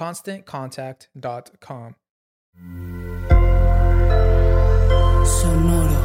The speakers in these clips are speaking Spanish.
ConstantContact.com. Sonoro.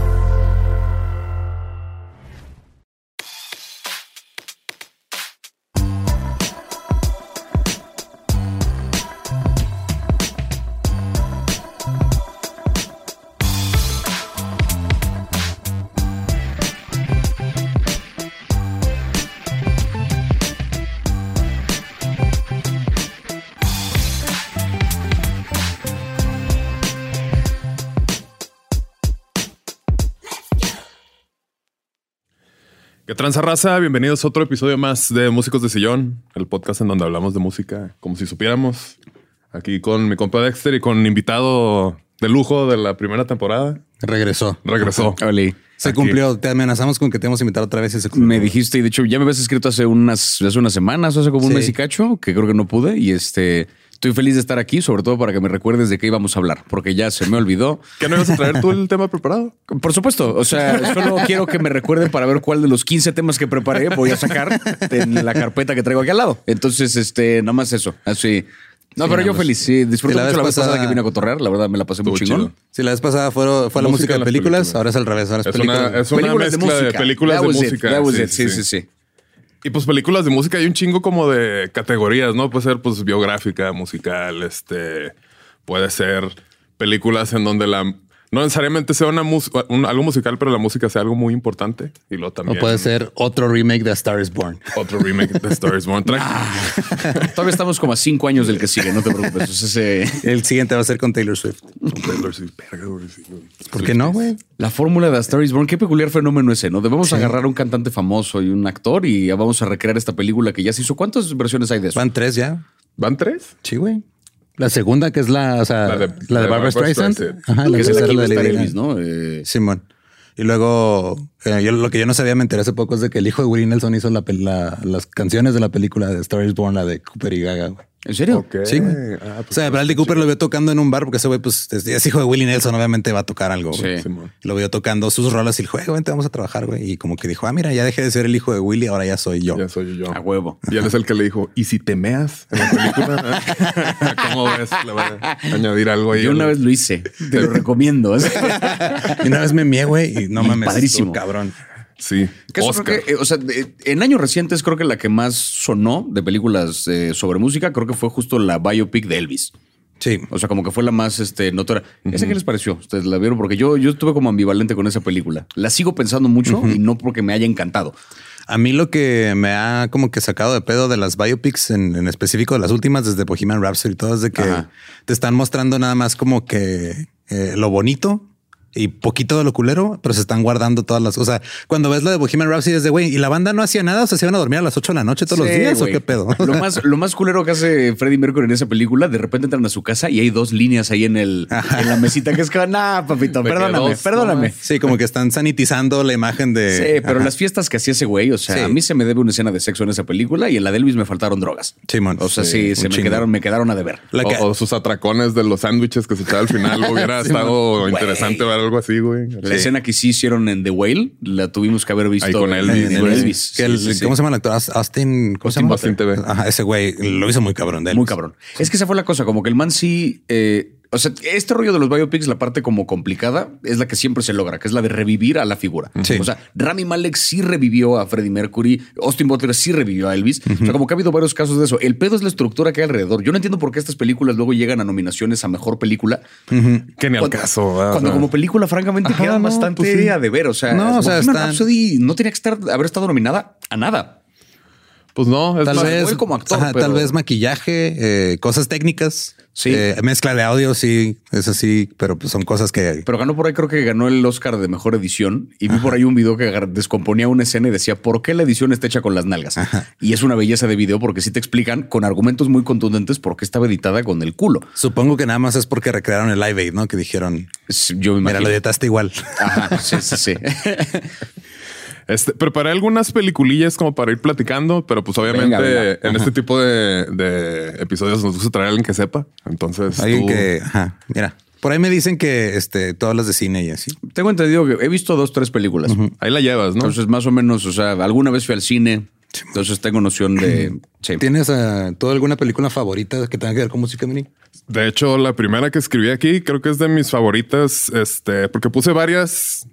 ¿Qué tranza raza? Bienvenidos a otro episodio más de Músicos de Sillón, el podcast en donde hablamos de música como si supiéramos. Aquí con mi compa Dexter y con invitado de lujo de la primera temporada. Regresó. Regresó. Oli. Se Aquí. cumplió. Te amenazamos con que te íbamos a invitar otra vez y se cumplió. Me dijiste, y de hecho ya me habías escrito hace unas, hace unas semanas, hace como un Sí. mes y cacho, que creo que no pude. Y este, estoy feliz de estar aquí, sobre todo para que me recuerdes de qué íbamos a hablar, porque ya se me olvidó. ¿Qué no ibas a traer tú el tema preparado? Por supuesto, o sea, solo quiero que me recuerden para ver cuál de los 15 temas que preparé voy a sacar en la carpeta que traigo aquí al lado. Entonces, este, nada más eso. Así. No, Sí, pero yo feliz. Sí, disfruté Sí, la mucho la vez vez pasada pasada- que vine a cotorrear. La verdad, me la pasé muy chingón. chido. Sí, la vez pasada fue, fue la Música de las películas, películas. ahora es al revés. Ahora es, Es películas. una, es una Películas de mezcla de, música. películas That de was it, música. that was it. Sí, sí, sí. Y pues películas de música hay un chingo como de categorías, ¿no? Puede ser pues biográfica, musical, este, puede ser películas en donde la no necesariamente sea una, mus- un- algo musical, pero la música sea algo muy importante. Y luego O también puede ser otro remake de A Star is Born. otro remake de Star is Born. Tranqui. Todavía estamos como a cinco años del que sigue, no te preocupes. Entonces, eh, El siguiente va a ser con Taylor Swift. Taylor Swift. ¿Por qué no, güey? La fórmula de A Star is Born, qué peculiar fenómeno ese, ¿no? Debemos agarrar a un cantante famoso y un actor y ya vamos a recrear esta película que ya se hizo. ¿Cuántas versiones hay de eso? Van tres ya. ¿Van tres? Sí, güey. La segunda, que es la, o sea, La de- de, la de Barbara Streisand. Streisand. Ajá, la que que la es la de Elvis. ¿no? Eh, Simón. Y luego, eh, yo, lo que yo no sabía, me enteré hace poco, es de que el hijo de Willie Nelson hizo la, pel- la- las canciones de la película de Star is Born, la de Cooper y Gaga, güey. ¿En serio? Ok. Sí, güey. Ah, pues, o sea, Bradley Cooper lo vio tocando en un bar porque ese güey, pues, es, hijo de Willie Nelson, obviamente va a tocar algo. Sí. Lo vio tocando sus rolas y dijo, "Eh, vente, vamos a trabajar, güey. Y como que dijo, ah, mira, ya dejé de ser el hijo de Willie, ahora ya soy yo. Ya soy yo. A huevo. Y él es el que le dijo, ¿y si te meas en la película? ¿Cómo ves? Le va a añadir algo ahí. Yo una vez lo hice. Te lo recomiendo. Y una vez me mié, güey, y no Y mames, padrísimo. cabrón. Sí. Que Oscar. que, eh, o sea, en años recientes creo que la que más sonó de películas eh, sobre música creo que fue justo la biopic de Elvis. Sí. O sea, como que fue la más este, notoria. ¿Esa qué les pareció? ¿Ustedes la vieron? Porque yo, yo estuve como ambivalente con esa película. La sigo pensando mucho y no porque me haya encantado. A mí lo que me ha como que sacado de pedo de las biopics en, en específico de las últimas, desde Bohemian Rhapsody y todo, es de que Ajá. te están mostrando nada más como que eh, lo bonito y poquito de lo culero, pero se están guardando todas las. O sea, cuando ves la de Bohemian Rhapsody es de güey y la banda no hacía nada, o sea, se iban a dormir a las 8 de la noche todos los Sí, días o qué pedo. Lo más, lo más culero que hace Freddie Mercury en esa película, de repente entran a su casa y hay dos líneas ahí en el en la mesita que es que, nah, papito, perdóname, dos, perdóname. Sí, como que están sanitizando la imagen de. Sí, pero Ajá. las fiestas que hacía ese güey, o sea, Sí. a mí se me debe una escena de sexo en esa película y en la de Elvis me faltaron drogas. Simón. O sea, sí, Sí, se me quedaron, me quedaron a deber. La que- O, o sus atracones de los sándwiches que se echaba al final. Hubiera estado interesante ver algo así, güey. La escena que sí hicieron en The Whale la tuvimos que haber visto Ahí con Elvis, en. Elvis. Que el- Sí, sí, sí. ¿Cómo se llama el actor? Aus- Austin. ¿Cómo se llama? Austin TV. Ajá, ese güey lo hizo muy cabrón de él. Muy cabrón. Es que esa fue la cosa, como que el man sí. eh, o sea, este rollo de los biopics, la parte como complicada, es la que siempre se logra, que es la de revivir a la figura. Sí. O sea, Rami Malek sí revivió a Freddie Mercury, Austin Butler sí revivió a Elvis. O sea, como que ha habido varios casos de eso. El pedo es la estructura que hay alrededor. Yo no entiendo por qué estas películas luego llegan a nominaciones a mejor película. Que ni al caso. ¿verdad? Cuando como película, francamente, Ajá, quedan no, bastante pues sí. a deber. O sea, No, o sea, Bohemian están- Rhapsody no tenía que estar, haber estado nominada a nada. Pues no, es Tal más, vez, como actor, ajá, pero- tal vez maquillaje, eh, cosas técnicas. Sí. Eh, mezcla de audio, sí, es así, pero pues son cosas que. Pero ganó por ahí, creo que ganó el Oscar de mejor edición. Y vi por ahí un video que descomponía una escena y decía, ¿por qué la edición está hecha con las nalgas? Y es una belleza de video porque sí te explican con argumentos muy contundentes por qué estaba editada con el culo. Supongo que nada más es porque recrearon el Live Aid, ¿no? Que dijeron, Yo me mira, lo editaste igual. Ajá, sí, sí, sí. Este, preparé algunas peliculillas como para ir platicando, pero pues obviamente Venga, venga. en este tipo de, de episodios nos gusta traer a alguien que sepa. Entonces, Alguien tú- que, ajá, mira, por ahí me dicen que este, tú hablas de cine y así. Tengo entendido que he visto dos, tres películas. ahí la llevas, ¿no? Entonces, más o menos, o sea, alguna vez fui al cine. Entonces tengo noción de... Sí. ¿Tienes eh, tú alguna película favorita que tenga que ver con música, Mini? De hecho, la primera que escribí aquí creo que es de mis favoritas, este, porque puse varias,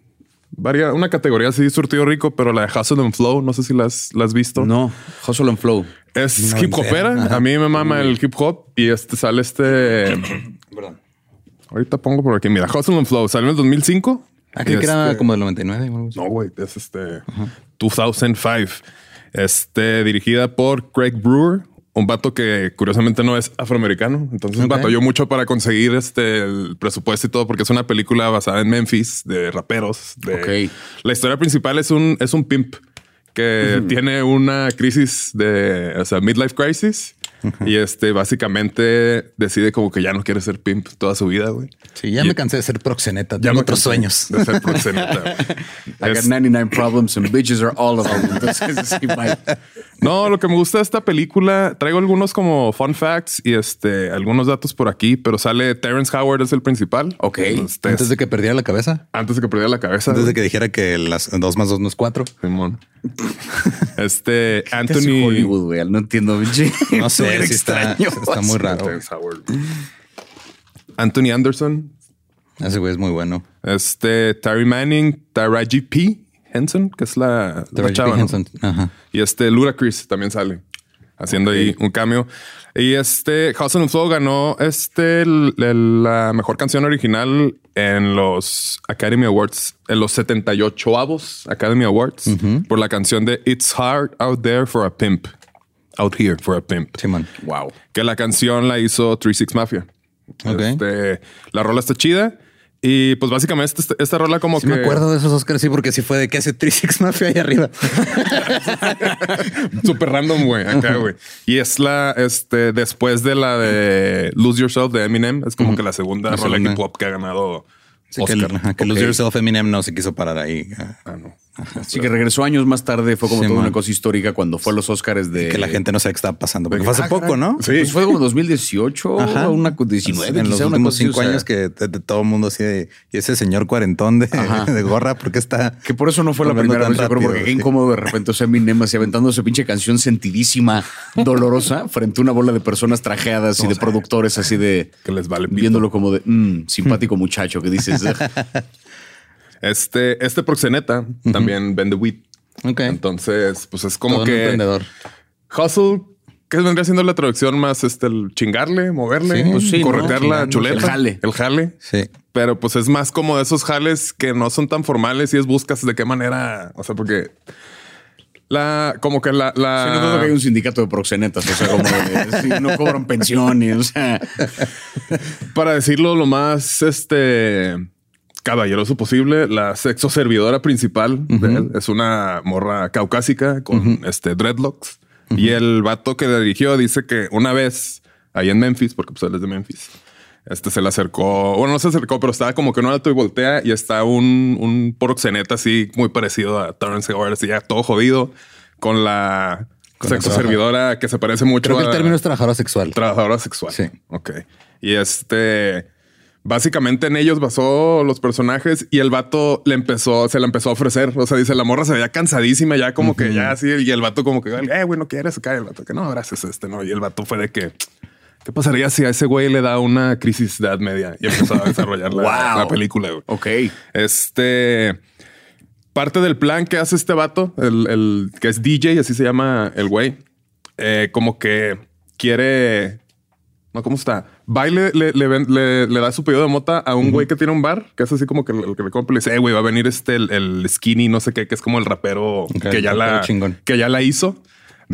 varias, una categoría así surtido rico, pero la de Hustle and Flow, no sé si las, las has visto. No, Hustle and Flow. Es No, hip hopera. A mí me mama el hip hop y este sale este. Ahorita pongo por aquí. Mira, Hustle and Flow salió en el 2005. Ah, creí Y que era este- como del 99. o algo así. No, güey, es este 2005. Este dirigida por Craig Brewer, un vato que curiosamente no es afroamericano. Entonces Ok. batalló mucho para conseguir este el presupuesto y todo, porque es una película basada en Memphis de raperos. De... Ok. La historia principal es un, es un pimp que tiene una crisis de, o sea, midlife crisis. Y este básicamente decide como que ya no quiere ser pimp toda su vida, güey. Sí, ya Y- me cansé de ser proxeneta. Ya Tengo me otros cansé sueños. De ser proxeneta. I got Es- 99 problems and bitches are all of them. Entonces, sí. No, lo que me gusta de esta película, traigo algunos como fun facts y este algunos datos por aquí, pero sale Terrence Howard es el principal. Ok. Este, Antes de que perdiera la cabeza. antes de que perdiera la cabeza. Antes de que dijera que las dos más dos no es cuatro. Simón. Este ¿Qué hace Anthony Hollywood, güey? No entiendo. No sé, Súper sí está, extraño. está muy raro. Anthony Anderson, Ese güey es muy bueno. este Terry Manning, Taraji P. Henson, que es la, la chava, ¿no? Ajá. Y este Ludacris también sale haciendo ahí un cameo. Y este Hustle and Flow ganó este el- el- la mejor canción original en los Academy Awards, en los 78 avos Academy Awards por la canción de It's Hard Out There for a Pimp. Out Here for a Pimp. Simón. Wow. Que la canción la hizo 36 Mafia. Ok. Este, la rola está chida. Y pues básicamente esta, esta rola como Sí que... me acuerdo de esos Oscars, sí, porque sí fue de que hace 36 Mafia ahí arriba. Súper random, güey. Acá, güey. Y es la, este, después de la de Lose Yourself de Eminem, es como que la segunda La rola segunda. hip hop que ha ganado Sí, que, Oscar. que Lose. Yourself Eminem no se quiso parar ahí. Ah, no. Sí, que regresó años más tarde. Fue como Sí, toda man. una cosa histórica cuando fue a los Oscars de. Que la gente no sabe qué está pasando. Porque fue hace Ah, poco. ¿no? Sí. Pues fue como 2018, Ajá. una 19, en los una últimos así, cinco o sea, años que de, de todo el mundo así de, y ese señor cuarentón de, de gorra, porque está Que por eso no fue la primera vez, rápido, porque qué sí. incómodo de repente, o sea, Eminem así aventándose pinche canción sentidísima, dolorosa, frente a una bola de personas trajeadas y de productores así de... Que les vale pito. Viéndolo como de, "Mm, simpático muchacho, que dices... Este, este proxeneta también vende weed. Ok. Entonces, pues es como Todo un que emprendedor. hustle, que vendría siendo la traducción más este, el chingarle, moverle, Sí, pues sí, ¿no? corretear la chuleta, el jale. el jale. Sí. Pero pues es más como de esos jales que no son tan formales y es buscas de qué manera, o sea, porque La, como que la, la... Sí, no dudo que hay un sindicato de proxenetas, o sea, como de, sí, no cobran pensión y, o sea, para decirlo lo más este caballeroso posible, la sexo servidora principal de él es una morra caucásica con este dreadlocks. Y el vato que dirigió dice que una vez ahí en Memphis, porque pues él es de Memphis, este se le acercó, bueno, no se acercó, pero estaba como que en un alto y voltea y está un, un proxeneta así muy parecido a Terrence Howard, así ya todo jodido con la Con sexo servidora que se parece mucho Creo que el a- término es trabajadora sexual. Trabajadora sexual. Sí. Ok. Y este, básicamente en ellos basó los personajes y el vato le empezó, se la empezó a ofrecer. O sea, dice, la morra se veía cansadísima ya como que ya así. Y el vato como que, eh, güey, no quieres acá. El vato que no, gracias, este, no. Y el vato fue de que, ¿qué pasaría si a ese güey le da una crisis de edad media? Y empezó a desarrollar la, Wow. la película. güey. ok. Este parte del plan que hace este vato, el, el que es DJ, así se llama el güey, eh, como que quiere. No, ¿cómo está? Baile le, le, le- le da su pedido de mota a un güey que tiene un bar, que es así como que el, el que le compra y le dice, "Eh, güey, va a venir este, el, el skinny, no sé qué, que es como el rapero que, ya la, chingón. que ya la hizo,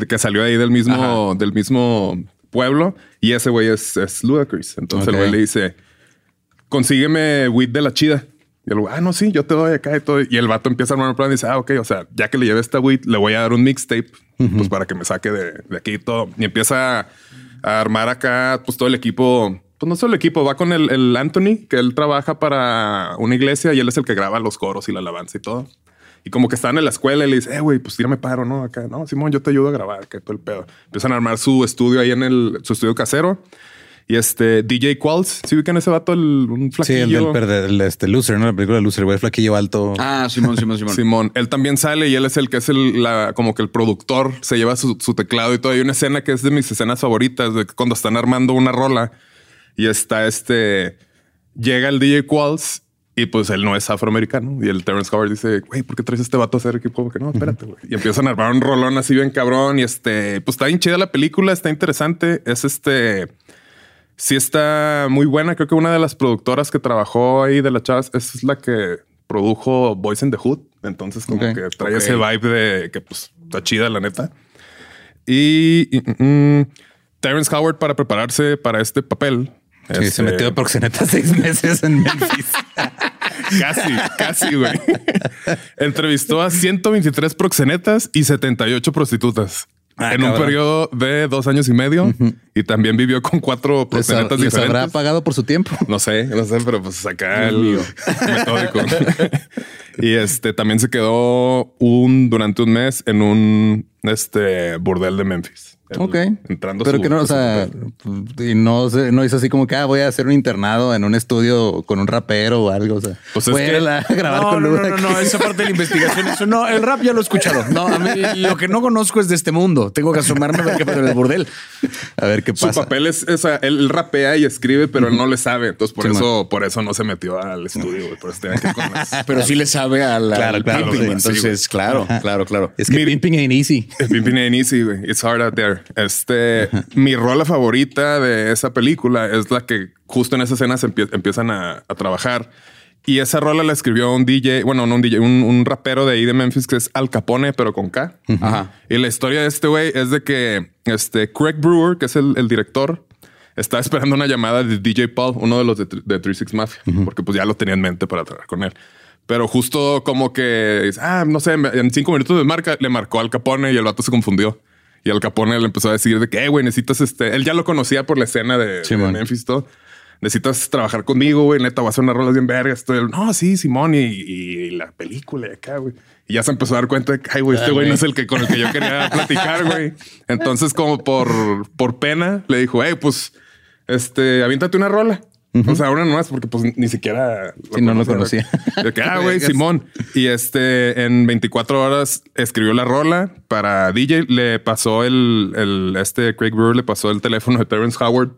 que salió ahí del mismo, del mismo pueblo. Y ese güey es, es Ludacris. Entonces Ok. el güey le dice, consígueme weed de la chida. Y el güey, ah, no, sí, yo te doy acá y todo. Y el vato empieza a armar un plan y dice, ah, ok, o sea, ya que le llevé esta weed, le voy a dar un mixtape, pues para que me saque de, de aquí y todo. Y empieza a, a armar acá, pues todo el equipo. Pues no solo el equipo, va con el, Anthony, que él trabaja para una iglesia y él es el que graba los coros y la alabanza y todo. Y como que están en la escuela y le dice, eh, güey, pues tírame paro, ¿no? Acá, no, Simón, yo te ayudo a grabar, que todo el pedo. Empiezan a armar su estudio ahí en el, su estudio casero. Y este DJ Qualls, ¿sí ubican ese vato? El, un Sí, flaquillo. el del perde- el, este Loser, ¿no? La película Loser, güey, flaquillo alto. Ah, Simón, Simón, Simón. Simón, él también sale y él es el que es el, la, como que el productor, se lleva su, su teclado y todo. Hay una escena que es de mis escenas favoritas, de cuando están armando una rola y está este, llega el DJ Qualls y pues él no es afroamericano. Y el Terrence Howard dice, güey, ¿por qué traes a este vato a hacer equipo? Que no, espérate, güey. Y empiezan a armar un rolón así bien cabrón y este, pues está bien chida la película, está interesante. Es este... Sí está muy buena. Creo que una de las productoras que trabajó ahí de la Chavas es la que produjo Boys in the Hood. Entonces como que trae ese vibe de que pues está chida la neta. Y, y, mm, Terrence Howard para prepararse para este papel. Sí, se este, metió de proxeneta seis meses en Memphis. Casi, casi, güey. Entrevistó a 123 proxenetas y 78 prostitutas. Ah, en un periodo de dos años y medio y también vivió con cuatro ¿Les, proxenetas diferentes. habrá pagado por su tiempo? No sé, no sé, pero pues acá el metódico. y este también se quedó un durante un mes en un este burdel de Memphis. Ok. Entrando Pero su- que no, o su sea, y no, se- no hizo así como que ah, voy a hacer un internado en un estudio con un rapero o algo. O sea, Pues es voy que- a grabar No, con no, no, no, no, esa parte de la investigación, eso no, el rap ya lo he escuchado. No, a mí lo que no conozco es de este mundo. Tengo que asomarme a ver qué pasa en el burdel. A ver qué Su pasa. papel es, o sea, él, rapea y escribe, pero él no le sabe. Entonces, por Sí, eso, por eso no se metió al estudio, güey. Por eso tenía que ir con las- Pero sí le sabe a la, Claro, al claro, pimping, sí, entonces, claro, claro, claro. Es que Mire- pimping ain't easy. El Pimpin' ain't easy, güey. It's hard out there. Este, mi rola favorita de esa película es la que justo en esa escena se empie- empiezan a, a trabajar. Y esa rola la escribió un DJ, bueno, no un DJ, un, un rapero de ahí de Memphis que es Al Capone, pero con K. Ajá. Y la historia de este güey es de que este Craig Brewer, que es el, el director, está esperando una llamada de DJ Paul, uno de los de, de 36 Mafia, porque pues ya lo tenía en mente para trabajar con él. Pero justo como que, dice, ah, no sé, en cinco minutos de marca le marcó al Capone y el vato se confundió. Y al Capone le empezó a decir de que, "Eh, güey, necesitas este. Él ya lo conocía por la escena de, Sí, de man. Memphis, todo. Necesitas trabajar conmigo, güey. Neta, voy a hacer unas rolas bien vergas. Todo. Él, No, sí, Simón y, y la película y acá, güey. Y ya se empezó a dar cuenta de que, ay, güey, este güey no es el que con el que yo quería platicar, güey. Entonces, como por, por pena, le dijo, hey, pues, este, aviéntate una rola. O sea, una nomás, porque pues ni siquiera Sí, no lo conocía. De que, ah, güey. Simón. Y este, en 24 horas escribió la rola para DJ. Le pasó el, el este Craig Brewer le pasó el teléfono de Terrence Howard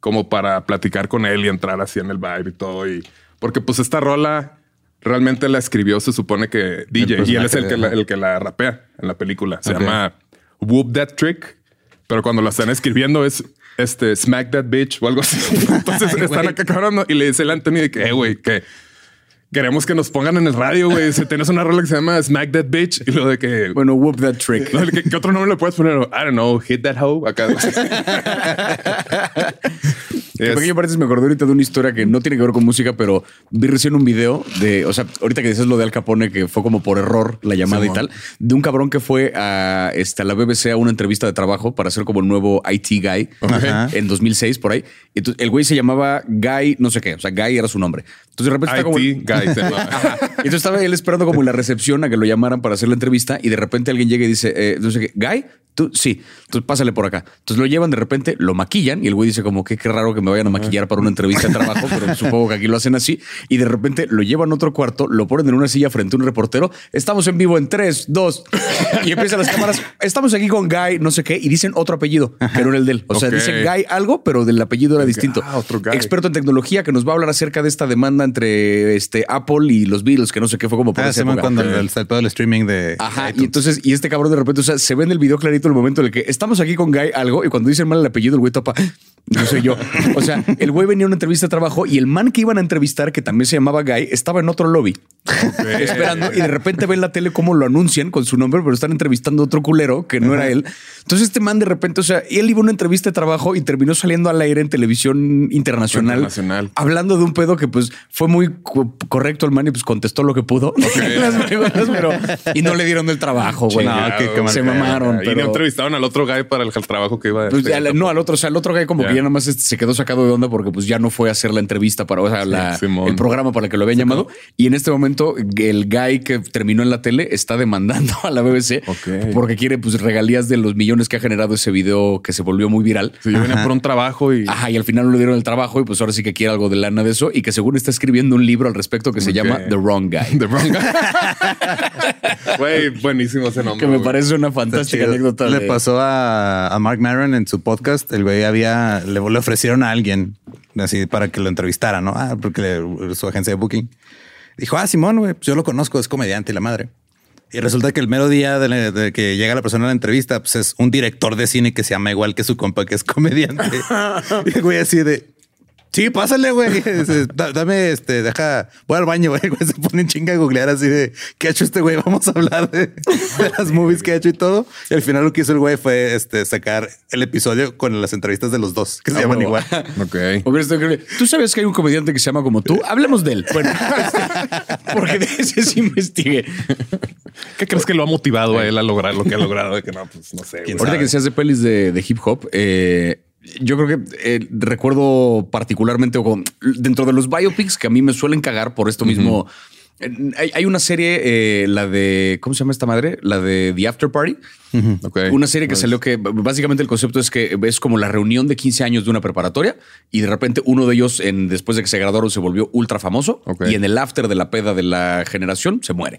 como para platicar con él y entrar así en el vibe y todo. Y porque pues esta rola realmente la escribió, se supone que DJ y él es el que, la, el que la rapea en la película. Se llama Whoop That Trick, pero cuando la están escribiendo es este Smack That Bitch o algo así. Entonces Ay, están acá cabrón y le dice el Anthony de que, eh, güey, que queremos que nos pongan en el radio, güey. Si tienes una rola que se llama Smack That Bitch y lo de que, Bueno, whoop that trick. no, ¿qué, qué otro nombre le puedes poner? I don't know, hit that hoe acá. Es- pequeño paréntesis me acordé ahorita de una historia que no tiene que ver con música, pero vi recién un video de, o sea, ahorita que dices lo de Al Capone, que fue como por error la llamada y tal, de un cabrón que fue a, este, a la BBC a una entrevista de trabajo para ser como el nuevo IT guy Ajá. en 2006 por ahí. Entonces, el güey se llamaba Guy, no sé qué, o sea, Guy era su nombre. Entonces de repente está como... Guy. Ajá. Entonces estaba él esperando como en la recepción a que lo llamaran para hacer la entrevista y de repente alguien llega y dice, eh, no sé qué, Guy, tú sí, entonces pásale por acá. Entonces lo llevan de repente, lo maquillan y el güey dice como que qué raro que me vayan a maquillar para una entrevista de trabajo, pero supongo que aquí lo hacen así. Y de repente lo llevan a otro cuarto, lo ponen en una silla frente a un reportero. Estamos en vivo en tres, dos y empiezan las cámaras. Estamos aquí con Guy, no sé qué, y dicen otro apellido que no era el de él. O sea, dicen Guy algo, pero del apellido era distinto. ah, otro Guy. Experto en tecnología que nos va a hablar acerca de esta demanda entre este Apple y los Beatles, que no sé qué fue como por Ah, esa época. cuando el, el streaming de. Ajá, y entonces, y este cabrón de repente, o sea, se ve en el video clarito el momento en el que estamos aquí con Guy algo, y cuando dicen mal el apellido, el güey topa. No soy yo. O sea, el güey venía a una entrevista de trabajo y el man que iban a entrevistar, que también se llamaba Guy, estaba en otro lobby esperando y de repente ve en la tele cómo lo anuncian con su nombre, pero están entrevistando a otro culero que no era él. Entonces este man de repente, o sea, él iba a una entrevista de trabajo y terminó saliendo al aire en televisión internacional, Internacional. hablando de un pedo que pues fue muy co- correcto el man y pues contestó lo que pudo en las preguntas, pero y no le dieron el trabajo, güey. No, qué mal se mamaron, Y no pero entrevistaron al otro guy para el trabajo que iba a pues, al- no, al otro, o sea, al otro güey como Ya. que ya nada más este, se quedó sacado de onda porque pues ya no fue a hacer la entrevista para, o sea, la- Simón. el programa para el que lo habían llamado. Y en este momento el guy que terminó en la tele está demandando a la BBC porque quiere pues regalías de los millones que ha generado ese video que se volvió muy viral. Sí, yo venía por un trabajo y Ajá, y al final no le dieron el trabajo y pues ahora sí que quiere algo de lana de eso y que según está escribiendo un libro al respecto que se llama The Wrong Guy. The Wrong Guy. Güey, buenísimo ese nombre. que me parece una fantástica anécdota. Le de- pasó a, a Mark Maron en su podcast. El güey había, le, le ofrecieron a alguien así para que lo entrevistara, ¿no? Ah, porque le- su agencia de booking dijo, ah, Simón, güey, pues yo lo conozco, es comediante y la madre. Y resulta que el mero día de, la- de que llega la persona a la entrevista, pues es un director de cine que se llama igual que su compa, que es comediante. y güey así de, sí, pásale, güey. Dice, "Da- Dame, este, deja, voy al baño, güey. Se pone en chinga a googlear así de, ¿qué ha hecho este güey? Vamos a hablar de, de las movies que ha hecho y todo. Y al final lo que hizo el güey fue este, sacar el episodio con las entrevistas de los dos, que se Ah, llaman igual. Ok. ¿Tú sabes que hay un comediante que se llama como tú? Hablemos de él. Bueno, porque de ese sí investigué. ¿Qué crees que lo ha motivado a él a lograr lo que ha logrado? De que no, pues no sé. Ahorita que decías de pelis de, de hip hop, eh, yo creo que eh, recuerdo particularmente dentro de los biopics que a mí me suelen cagar por esto mismo. eh, Hay, hay una serie, eh, la de, ¿cómo se llama esta madre? La de The After Party. Una serie que salió que básicamente el concepto es que es como la reunión de 15 años de una preparatoria y de repente uno de ellos, en, después de que se graduaron, se volvió ultra famoso y en el after de la peda de la generación se muere.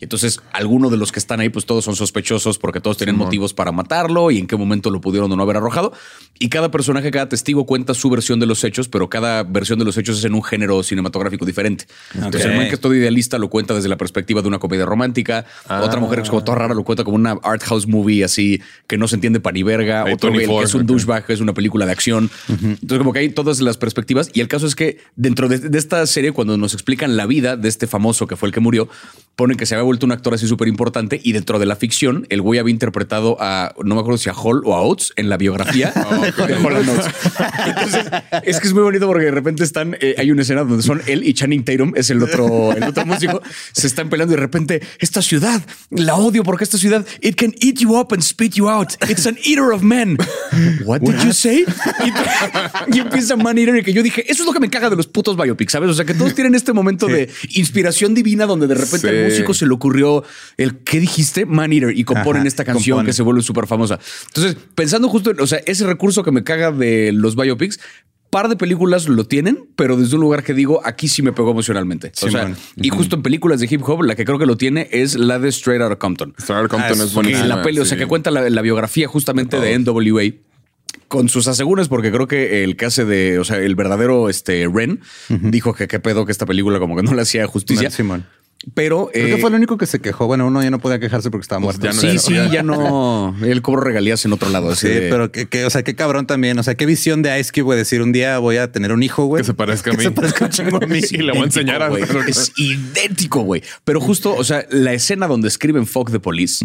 Y entonces algunos de los que están ahí, pues todos son sospechosos porque todos tienen motivos para matarlo y en qué momento lo pudieron o no haber arrojado. Y cada personaje, cada testigo cuenta su versión de los hechos, pero cada versión de los hechos es en un género cinematográfico diferente. Entonces el man que es todo idealista lo cuenta desde la perspectiva de una comedia romántica. Otra mujer que es como toda rara lo cuenta como una art house movie así que no se entiende pa' ni verga. Ahí Otro que 24, es un douchebag, es una película de acción. Entonces como que hay todas las perspectivas. Y el caso es que dentro de, de esta serie, cuando nos explican la vida de este famoso que fue el que murió, ponen que se había vuelto un actor así súper importante y dentro de la ficción, el güey había interpretado a, no me acuerdo si a Hall o a Oates en la biografía de Hall and Oates. Entonces, es que es muy bonito porque de repente están, eh, hay una escena donde son él y Channing Tatum, es el otro, el otro músico, se están peleando y de repente, esta ciudad, la odio porque esta ciudad, it can eat you up and spit you out. It's an eater of men. What did you say? Y, y empieza Man Eater y que yo dije, eso es lo que me caga de los putos biopics, ¿sabes? O sea, que todos tienen este momento de inspiración divina donde de repente Sí. músico se le ocurrió el, ¿qué dijiste? Man Eater y componen Ajá, esta canción componen. que se vuelve súper famosa. Entonces, pensando justo en, o sea, ese recurso que me caga de los biopics, par de películas lo tienen, pero desde un lugar que digo, aquí sí me pegó emocionalmente. O sea, Simón. y justo en películas de hip hop, la que creo que lo tiene es la de Straight Outta Compton. Star Compton Ah, es es buenísima. la peli, o sea, sí. que cuenta la, la biografía justamente de NWA con sus asegúnes, porque creo que el que hace de, o sea, el verdadero este Ren dijo que qué pedo que esta película como que no le hacía justicia. Simón. Pero Creo eh, que fue el único que se quejó. Bueno, uno ya no podía quejarse porque estaba Pues muerto. ya no sí, era- sí, ya no. Él cobró regalías en otro lado. así Sí, de- pero que, que, o sea, qué cabrón también. O sea, qué visión de Ice Cube, güey. Decir un día voy a tener un hijo, güey. Que se parezca a mí. Que se parezca un chingo a mí. Es Y le voy a enseñar a. Es idéntico, güey. Pero justo, o sea, la escena donde escriben Fuck the Police.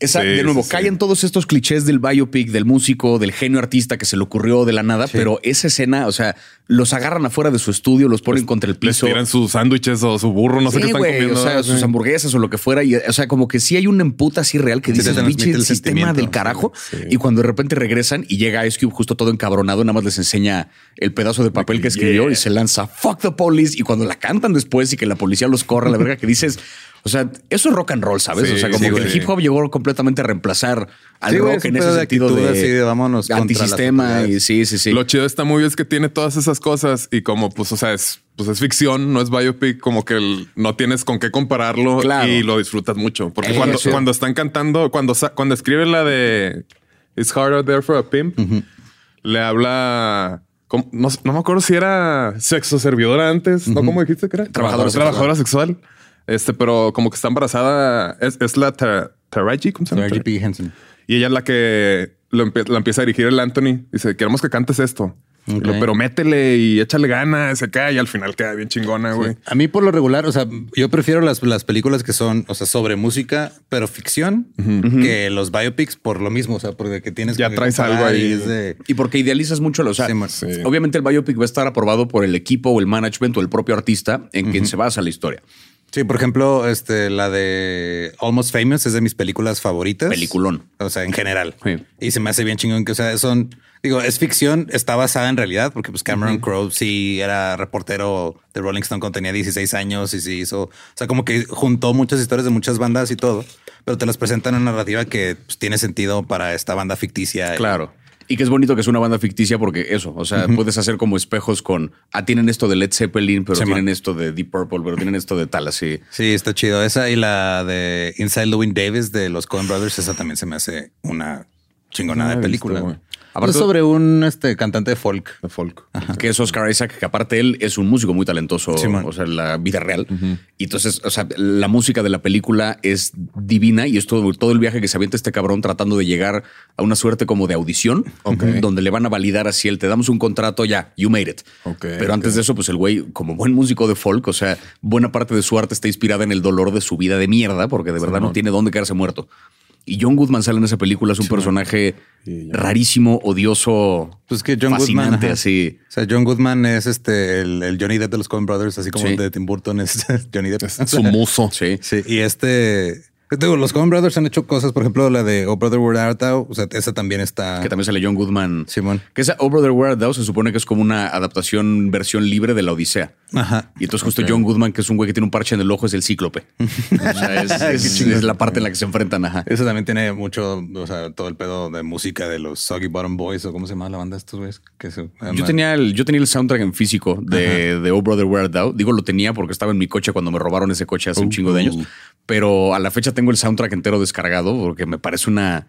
Esa, Sí, de nuevo, sí, todos estos clichés del biopic, del músico, del genio artista que se le ocurrió de la nada, pero esa escena, o sea, los agarran afuera de su estudio, los ponen contra el Les piso. tiran sus sándwiches o su burro, no sé qué están comiendo. O sea, sus hamburguesas o lo que fuera. Y, o sea, como que sí hay una emputa así real que transmite pinche el sistema del carajo. Y cuando de repente regresan y llega Ice Cube justo todo encabronado, nada más les enseña el pedazo de papel que escribió yeah. y se lanza fuck the police. Y cuando la cantan después y que la policía los corre, la verga que dices, o sea, eso es rock and roll, ¿sabes? Sí, o sea, como sí, que el hip hop llegó completamente a reemplazar al Sí, rock en ese de sentido actitud de, así de vámonos antisistema. Y sí, sí, sí. Lo chido de esta movie es que tiene todas esas cosas y como pues, o sea, es, pues es ficción, no es biopic, como que el- no tienes con qué compararlo Claro. y lo disfrutas mucho. Porque Eh, cuando, sí. cuando están cantando, cuando, cuando escriben la de It's Hard Out There for a Pimp, le habla... como- No, no me acuerdo si era sexo servidora antes, ¿no? ¿Cómo dijiste que era? Trabajadora sexual. Trabajadora sexual. Este, pero como que está embarazada, es, es la Tara- Taraji, ¿cómo se llama? Taraji P. Henson. Y ella es la que lo empie- la empieza a dirigir el Anthony. Dice, queremos que cantes esto. Lo, pero métele y échale ganas, se cae y al final queda bien chingona, güey. A mí por lo regular, o sea, yo prefiero las, las películas que son, o sea, sobre música, pero ficción, que los biopics por lo mismo, o sea, porque que tienes Ya que traes algo ahí. y es de- Y porque idealizas mucho, o sea, Sí, man. Sí. obviamente el biopic va a estar aprobado por el equipo o el management o el propio artista en quien se basa la historia. Sí, por ejemplo, este, la de Almost Famous es de mis películas favoritas. Peliculón. O sea, en general. Sí. Y se me hace bien chingón que, o sea, son, digo, es ficción, está basada en realidad, porque pues Cameron Crowe sí era reportero de Rolling Stone cuando tenía 16 años y sí hizo, o sea, como que juntó muchas historias de muchas bandas y todo, pero te las presentan en una narrativa que pues, tiene sentido para esta banda ficticia. Claro. Y que es bonito que es una banda ficticia porque eso, o sea, puedes hacer como espejos con, ah, tienen esto de Led Zeppelin, pero Sí, tienen man. esto de Deep Purple, pero tienen esto de tal, así. Sí, está chido. Esa y la de Inside Llewyn Davis de los Coen Brothers, esa también se me hace una chingonada Ah, de película. visto. Aparte- es sobre un este, cantante de folk. De folk. Que es Oscar Isaac, que aparte él es un músico muy talentoso, Sí, o sea, en la vida real. Y entonces, o sea, la música de la película es divina y es todo, todo el viaje que se avienta este cabrón tratando de llegar a una suerte como de audición, donde le van a validar así el te damos un contrato, ya, you made it. Pero antes de eso, pues el güey, como buen músico de folk, o sea, buena parte de su arte está inspirada en el dolor de su vida de mierda, porque de verdad no tiene dónde quedarse muerto. Y John Goodman sale en esa película, es un personaje rarísimo, odioso, Pues que John Goodman. fascinante, así. O sea, John Goodman es este el, el Johnny Depp de los Coen Brothers, así como Sí. el de Tim Burton es Johnny Depp. Es su muso. Sí. Sí, y este. Digo, los Coen Brothers han hecho cosas, por ejemplo, la de Oh Brother Where Art Thou, o sea, esa también está. Que también sale John Goodman. Simón. Que esa Oh Brother Where Art Thou se supone que es como una adaptación versión libre de la Odisea. Ajá. Y entonces justo John Goodman, que es un güey que tiene un parche en el ojo, es el cíclope. o sea, es, es- es la parte en la que se enfrentan. Ajá. Eso también tiene mucho, o sea, todo el pedo de música de los Soggy Bottom Boys o cómo se llama la banda de estos güeyes. Que se- Yo tenía, el, yo tenía el soundtrack en físico de, de Oh Brother Where Art Thou. Digo, lo tenía porque estaba en mi coche cuando me robaron ese coche hace un chingo de años. Pero a la fecha tengo el soundtrack entero descargado porque me parece una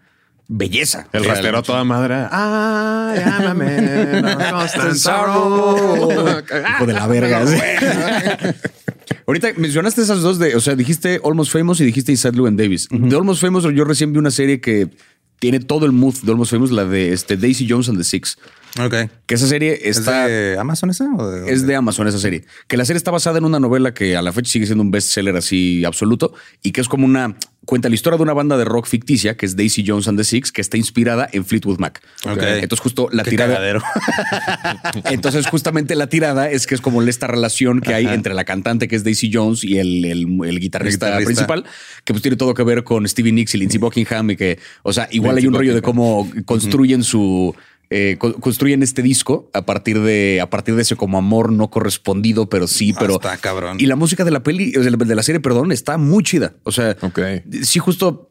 belleza. El O sea, rastero a toda madre. Ah, llámame. Hijo de la verga. Ahorita mencionaste esas dos de, o sea, dijiste Almost Famous y dijiste Inside Llewyn Davis. De Almost Famous yo recién vi una serie que tiene todo el mood de Almost Famous, la de este, Daisy Jones and the Six. Ok. Que esa serie ¿Es está... de Amazon esa? O de, Es de Amazon esa serie. Que la serie está basada en una novela que a la fecha sigue siendo un bestseller así absoluto y que es como una cuenta la historia de una banda de rock ficticia que es Daisy Jones and the Six que está inspirada en Fleetwood Mac. Ok. Entonces justo la Qué tirada cagadero. entonces, justamente la tirada es que es como esta relación que hay entre la cantante que es Daisy Jones y el, el- el guitarrista, El guitarrista. principal, que pues tiene todo que ver con Stevie Nicks y Lindsey Buckingham y que, o sea, igual hay un rollo de cómo construyen su eh, co- construyen este disco a partir de a partir de ese como amor no correspondido, pero sí, Ah, pero está cabrón. Y la música de la peli, de la serie, perdón, está muy chida. O sea, sí, justo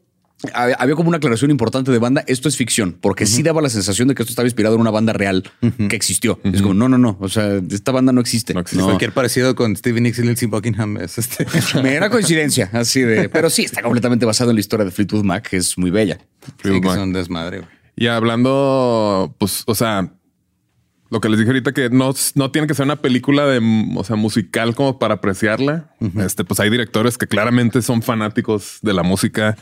había como una aclaración importante de banda. Esto es ficción, porque sí daba la sensación de que esto estaba inspirado en una banda real que existió. Es como, no, no, no. O sea, esta banda no existe. No existe. Cualquier parecido con Stevie Nicks y Lindsey Buckingham es este. Mera coincidencia, así de. Pero sí, está completamente basado en la historia de Fleetwood Mac, que es muy bella. sí, que son desmadre, güey. Y hablando, pues, o sea, lo que les dije ahorita que no, no tiene que ser una película de, o sea, musical como para apreciarla. Este, pues hay directores que claramente son fanáticos de la música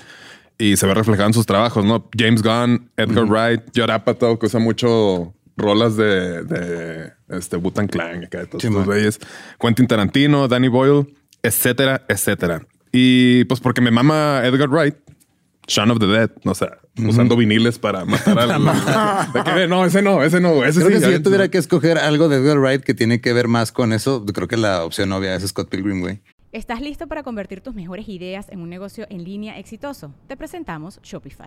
y se ve reflejado en sus trabajos, ¿no? James Gunn, Edgar Wright, Judd Apatow, que usa mucho rolas de, de este Butan Clan, acá de todos estos güeyes. Quentin Tarantino, Danny Boyle, etcétera, etcétera. Y pues porque me mama Edgar Wright, Shaun of the Dead, o sea, usando viniles para matar al... de que, no, ese no, ese no, ese Creo sí. que si yo tuviera que escoger algo de Edgar Wright que tiene que ver más con eso, creo que la opción obvia es Scott Pilgrim, güey. ¿Estás listo para convertir tus mejores ideas en un negocio en línea exitoso? Te presentamos Shopify.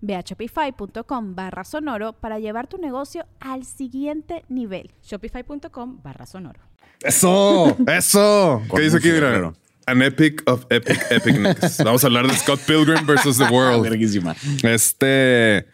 Ve a shopify.com barra sonoro para llevar tu negocio al siguiente nivel. Shopify.com barra sonoro. Eso, eso. ¿Qué dice aquí? Mira. An epic of epic epicness. Vamos a hablar de Scott Pilgrim versus The World. Verguísima. Este,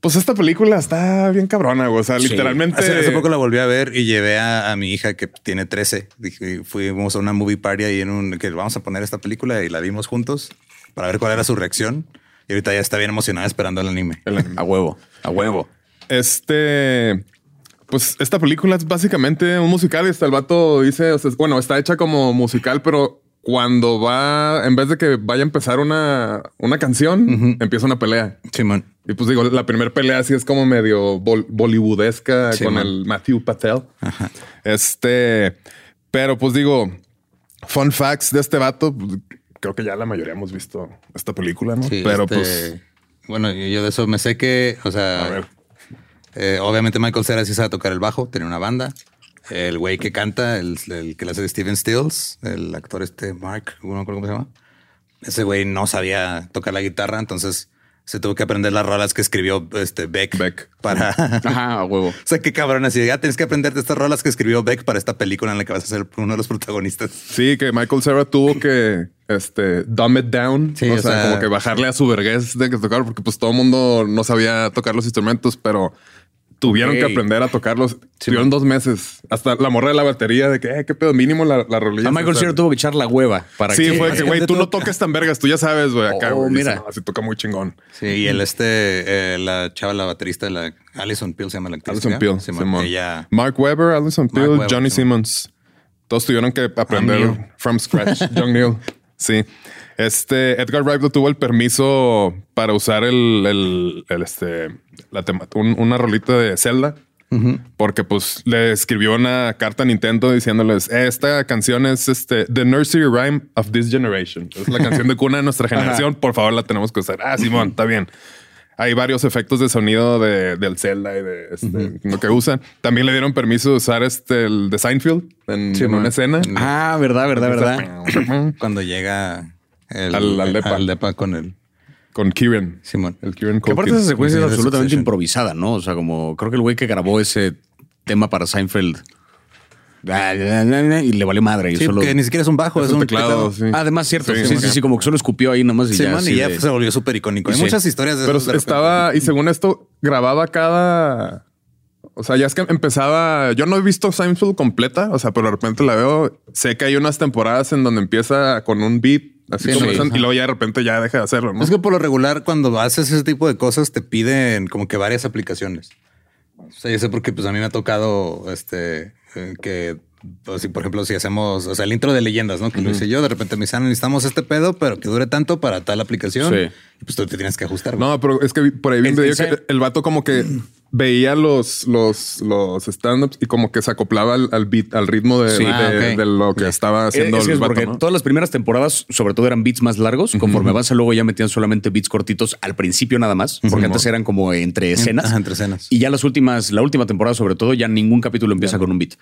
pues esta película está bien cabrona, güey. O sea, Sí. literalmente. Hace, hace poco la volví a ver y llevé a, a mi hija que tiene 13. Dije, fuimos a una movie party ahí en un que vamos a poner esta película y la vimos juntos para ver cuál era su reacción. Y ahorita ya está bien emocionada esperando el anime. A huevo, a huevo. Este, pues esta película es básicamente un musical y hasta el vato dice, o sea, bueno, está hecha como musical, pero cuando va, en vez de que vaya a empezar una, una canción, empieza una pelea. Simón. Y pues digo, la primera pelea sí es como medio bol- bollywoodesca Sí, con man. el Matthew Patel. Este, pero pues digo, fun facts de este vato, creo que ya la mayoría hemos visto esta película, ¿no? Sí, pero este, pues, Bueno, yo de eso me sé que, o sea, a ver. eh, obviamente Michael Cera sí sabe tocar el bajo, tiene una banda. El güey que canta, el, el que le hace de Steven Stills, el actor este Mark, no me acuerdo cómo se llama. Ese güey no sabía tocar la guitarra, entonces se tuvo que aprender las rolas que escribió este Beck, Beck. para. Ajá, a huevo. o sea, qué cabrón así. Ya tienes que aprenderte estas rolas que escribió Beck para esta película en la que vas a ser uno de los protagonistas. Sí, que Michael Cera tuvo que este dumb it down. Sí, o, o sea, sea- como que bajarle a su vergüenza de que tocar, porque pues todo el mundo no sabía tocar los instrumentos, pero tuvieron que aprender a tocarlos. Tuvieron dos meses. Hasta la morra de la batería de que, eh, qué pedo, mínimo la, la rolilla. A Michael Cera tuvo que echar la hueva para Sí, que... fue que, güey, tú todo- no toques tan vergas, tú ya sabes, güey, acá, Oh, mira. "No, así toca muy chingón. Sí, y el este, eh, la chava, la baterista, la Alison Peel se llama la actriz. Alison. Peel, Simón, Simón. Ella. Mark Webber, Alison Peel, Johnny Simón. Simmons. Todos tuvieron que aprender Neil. from scratch. John Neal. Sí. Este Edgar Wright no tuvo el permiso para usar el, el, el, este, la tema- un- una rolita de Zelda. Porque pues le escribió una carta a Nintendo diciéndoles esta canción es este The Nursery Rhyme of this generation. Es la canción de cuna de nuestra generación. Por favor, la tenemos que usar. Ah, Simón, está bien. Hay varios efectos de sonido de, del Zelda y de este, lo que usan. También le dieron permiso de usar este el de Seinfeld en, Sí, en man. una escena. Ah, verdad, verdad, verdad. Cuando llega el, Al- al depa. al depa con el Con Kieran. Simón. El Kieran Que aparte esa secuencia es absolutamente improvisada, ¿no? O sea, como creo que el güey que grabó ese tema para Seinfeld y le valió madre. Y Sí, solo... que ni siquiera es un bajo, Es es, un teclado, teclado. sí. Ah, además, cierto. Sí, Sí, sí, como que solo escupió ahí nomás y ya. Y ya de- se volvió súper icónico. Hay Sí. muchas historias de Pero esos de repente. estaba, y según esto, grababa cada. O sea, ya es que empezaba. Yo no he visto Seinfeld completa, o sea, pero de repente la veo. Sé que hay unas temporadas en donde empieza con un beat, así Sí, y luego ya de repente ya deja de hacerlo. ¿no? Es que por lo regular, cuando haces ese tipo de cosas, te piden como que varias aplicaciones. O sea, yo sé porque pues a mí me ha tocado este eh, que pues, si, por ejemplo, si hacemos, o sea, el intro de leyendas, ¿no? Que lo hice yo, de repente me dicen, necesitamos este pedo, pero que dure tanto para tal aplicación. Sí. Y pues tú te tienes que ajustar. güey. No, pero es que por ahí vi un video que el vato como que veía los, los, los stand-ups y como que se acoplaba al, al beat, al ritmo de, Sí. de- Ah, de lo que estaba haciendo Eh, es que el es vato, porque ¿no? todas las primeras temporadas, sobre todo, eran beats más largos. Conforme avanza, luego ya metían solamente beats cortitos al principio nada más, porque antes eran como entre escenas. Ajá, entre escenas. Y ya las últimas, la última temporada, sobre todo, ya ningún capítulo empieza con un beat.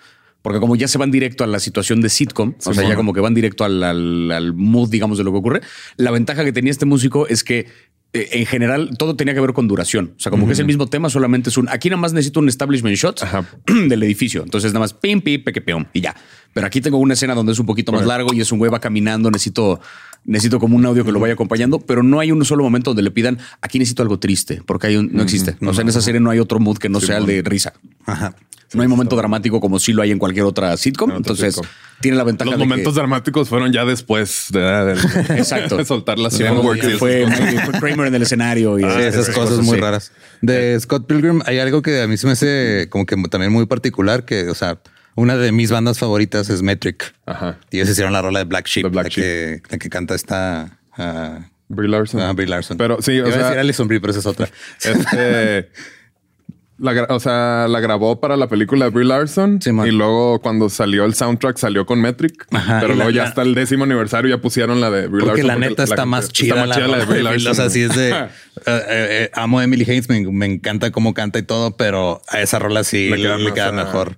Porque como ya se van directo a la situación de sitcom, o sea, ya como que van directo al, al, al mood, digamos, de lo que ocurre. La ventaja que tenía este músico es que eh, en general todo tenía que ver con duración. O sea, como que es el mismo tema, solamente es un. Aquí nada más necesito un establishment shot Ajá. del edificio. Entonces nada más pim, pim, peque, peom y ya. Pero aquí tengo una escena donde es un poquito más largo y es un güey va caminando. Necesito, necesito como un audio que lo vaya acompañando, pero no hay un solo momento donde le pidan aquí necesito algo triste, porque hay un, no existe. O sea, en esa serie no hay otro mood que no sea el de risa. Ajá. No hay momento dramático como sí lo hay en cualquier otra sitcom. Entonces sitcom. tiene la ventaja Los de que- momentos dramáticos fueron ya después de, de- Exacto. de soltar la Kills. fue, fue Kramer en el escenario y Sí, esas cosas muy sí. raras. De Scott Pilgrim hay algo que a mí se me hace como que también muy particular, que, o sea, una de mis bandas favoritas es Metric. Ajá. Y ellos hicieron la rola de Black Sheep, Black la, Que, la que canta esta ah, Brie Larson. ah, Brie Larson. Pero sí, o Iba a sea, decir Alison Brie, pero esa es otra. Este, la, o sea, la grabó para la película de Brie Larson Sí, y luego cuando salió el soundtrack salió con Metric, Ajá, pero luego la- ya hasta el décimo aniversario ya pusieron la de Brie Porque Larson. la neta está la- más chida. Está más chida la de Brie Larson. O sea, sí es de... eh, eh, amo a Emily Haynes, me, me encanta cómo canta y todo, pero a esa rola sí Le le queda a- mejor.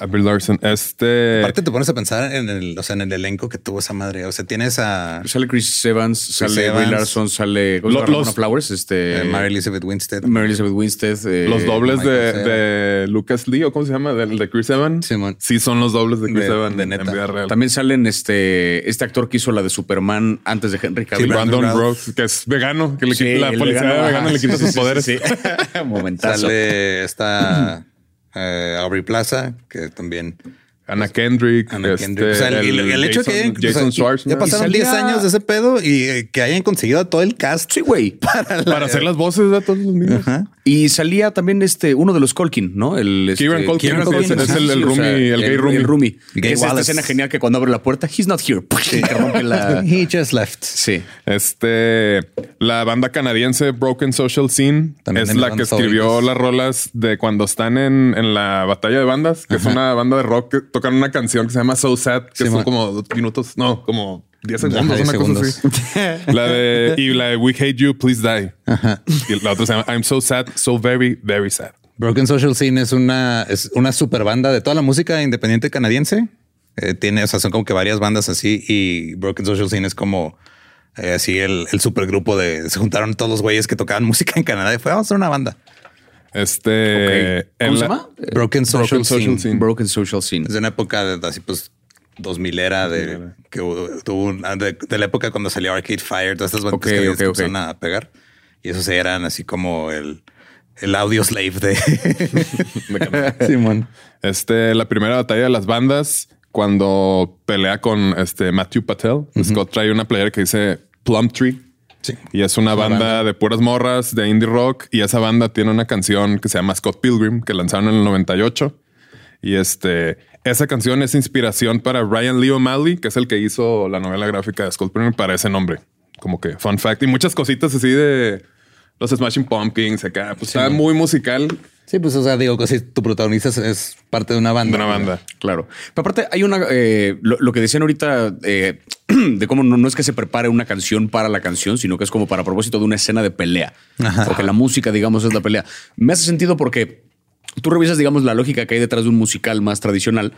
A Brie Larson. Este... Aparte te pones a pensar en el, o sea, en el elenco que tuvo esa madre. O sea, tienes a Sale Chris Evans, sale Evans. Brie Larson, sale los- Flowers, este eh, Mary Elizabeth Winstead. Mary Elizabeth Winstead, eh, los dobles de, de Lucas Lee o cómo se llama, del de Chris Evans. Simón. Sí, son los dobles de Chris De- Evans de en neta. vida real. También salen este este actor que hizo la de Superman antes de Henry Cavill. Sí, Brandon Brandon Brooks, que es vegano, que le Sí, quita, la policía vegano, vegana ajá. le quita Sí, sus sí, sí, poderes. sí. Momentazo. Sale esta eh, Aubrey Plaza, que también Anna Kendrick, Ana este, Kendrick. O sea, el, el- el hecho de que hayan, Jason, o sea, Jason Schwartz. ya pasaron Y 10 salía- años de ese pedo y eh, que hayan conseguido a todo el cast Sí, güey. para, la- para hacer las voces de todos los niños. Ajá. Y salía también este uno de los Colkin, ¿no? El este, Kieran sí, Culkin, es, el, el Sí, o roomie, sea, el gay roomie. El roomie. Gay es esta escena genial que cuando abre la puerta, he's not here. Que rompe la. He just left. Sí. Este, la banda canadiense Broken Social Scene También es la que escribió las rolas de cuando están en, en la batalla de bandas, que es una banda de rock que tocan una canción que se llama So Sad, que Sí, son man. como dos minutos, no, como 10 Ajá, segundos, 10 una cosa segundos. así. La de, y la de We Hate You, Please Die. Y la otra se llama I'm So Sad, So Very, Very Sad. Broken Social Scene es una, es una super banda de toda la música independiente canadiense. Eh, tiene, o sea, son como que varias bandas así y Broken Social Scene es como eh, así el, el supergrupo de se juntaron todos los güeyes que tocaban música en Canadá y fue vamos a hacer una banda. Este, Ok. en ¿Cómo se la- llama? Broken Social, Broken Social Scene. Scene. Broken Social Scene. Es de una época de así pues 2000 era de que tuvo una- de, de la época cuando salió Arcade Fire, todas estas bandas Ok, que ok. empezaron a pegar y esos eran así como el el audio slave de Simón. Este, la primera batalla de las bandas, cuando pelea con este Matthew Patel, Scott trae una playera que dice Plum Tree. Sí. Y es una banda, de puras morras de indie rock. Y esa banda tiene una canción que se llama Scott Pilgrim, que lanzaron en el 98. Y este, esa canción es inspiración para Ryan Lee O'Malley, que es el que hizo la novela gráfica de Scott Pilgrim, para ese nombre. Como que fun fact. Y muchas cositas así de los Smashing Pumpkins acá. Pues está muy musical Sí, pues, o sea, digo que si tu protagonista es, parte de una de banda. una banda. Claro. Pero aparte, hay una. eh, lo, lo que decían ahorita eh, de cómo no, no es que se prepare una canción para la canción, sino que es como para propósito de una escena de pelea. Porque la música, digamos, es la pelea. Me hace sentido porque tú revisas, digamos, la lógica que hay detrás de un musical más tradicional.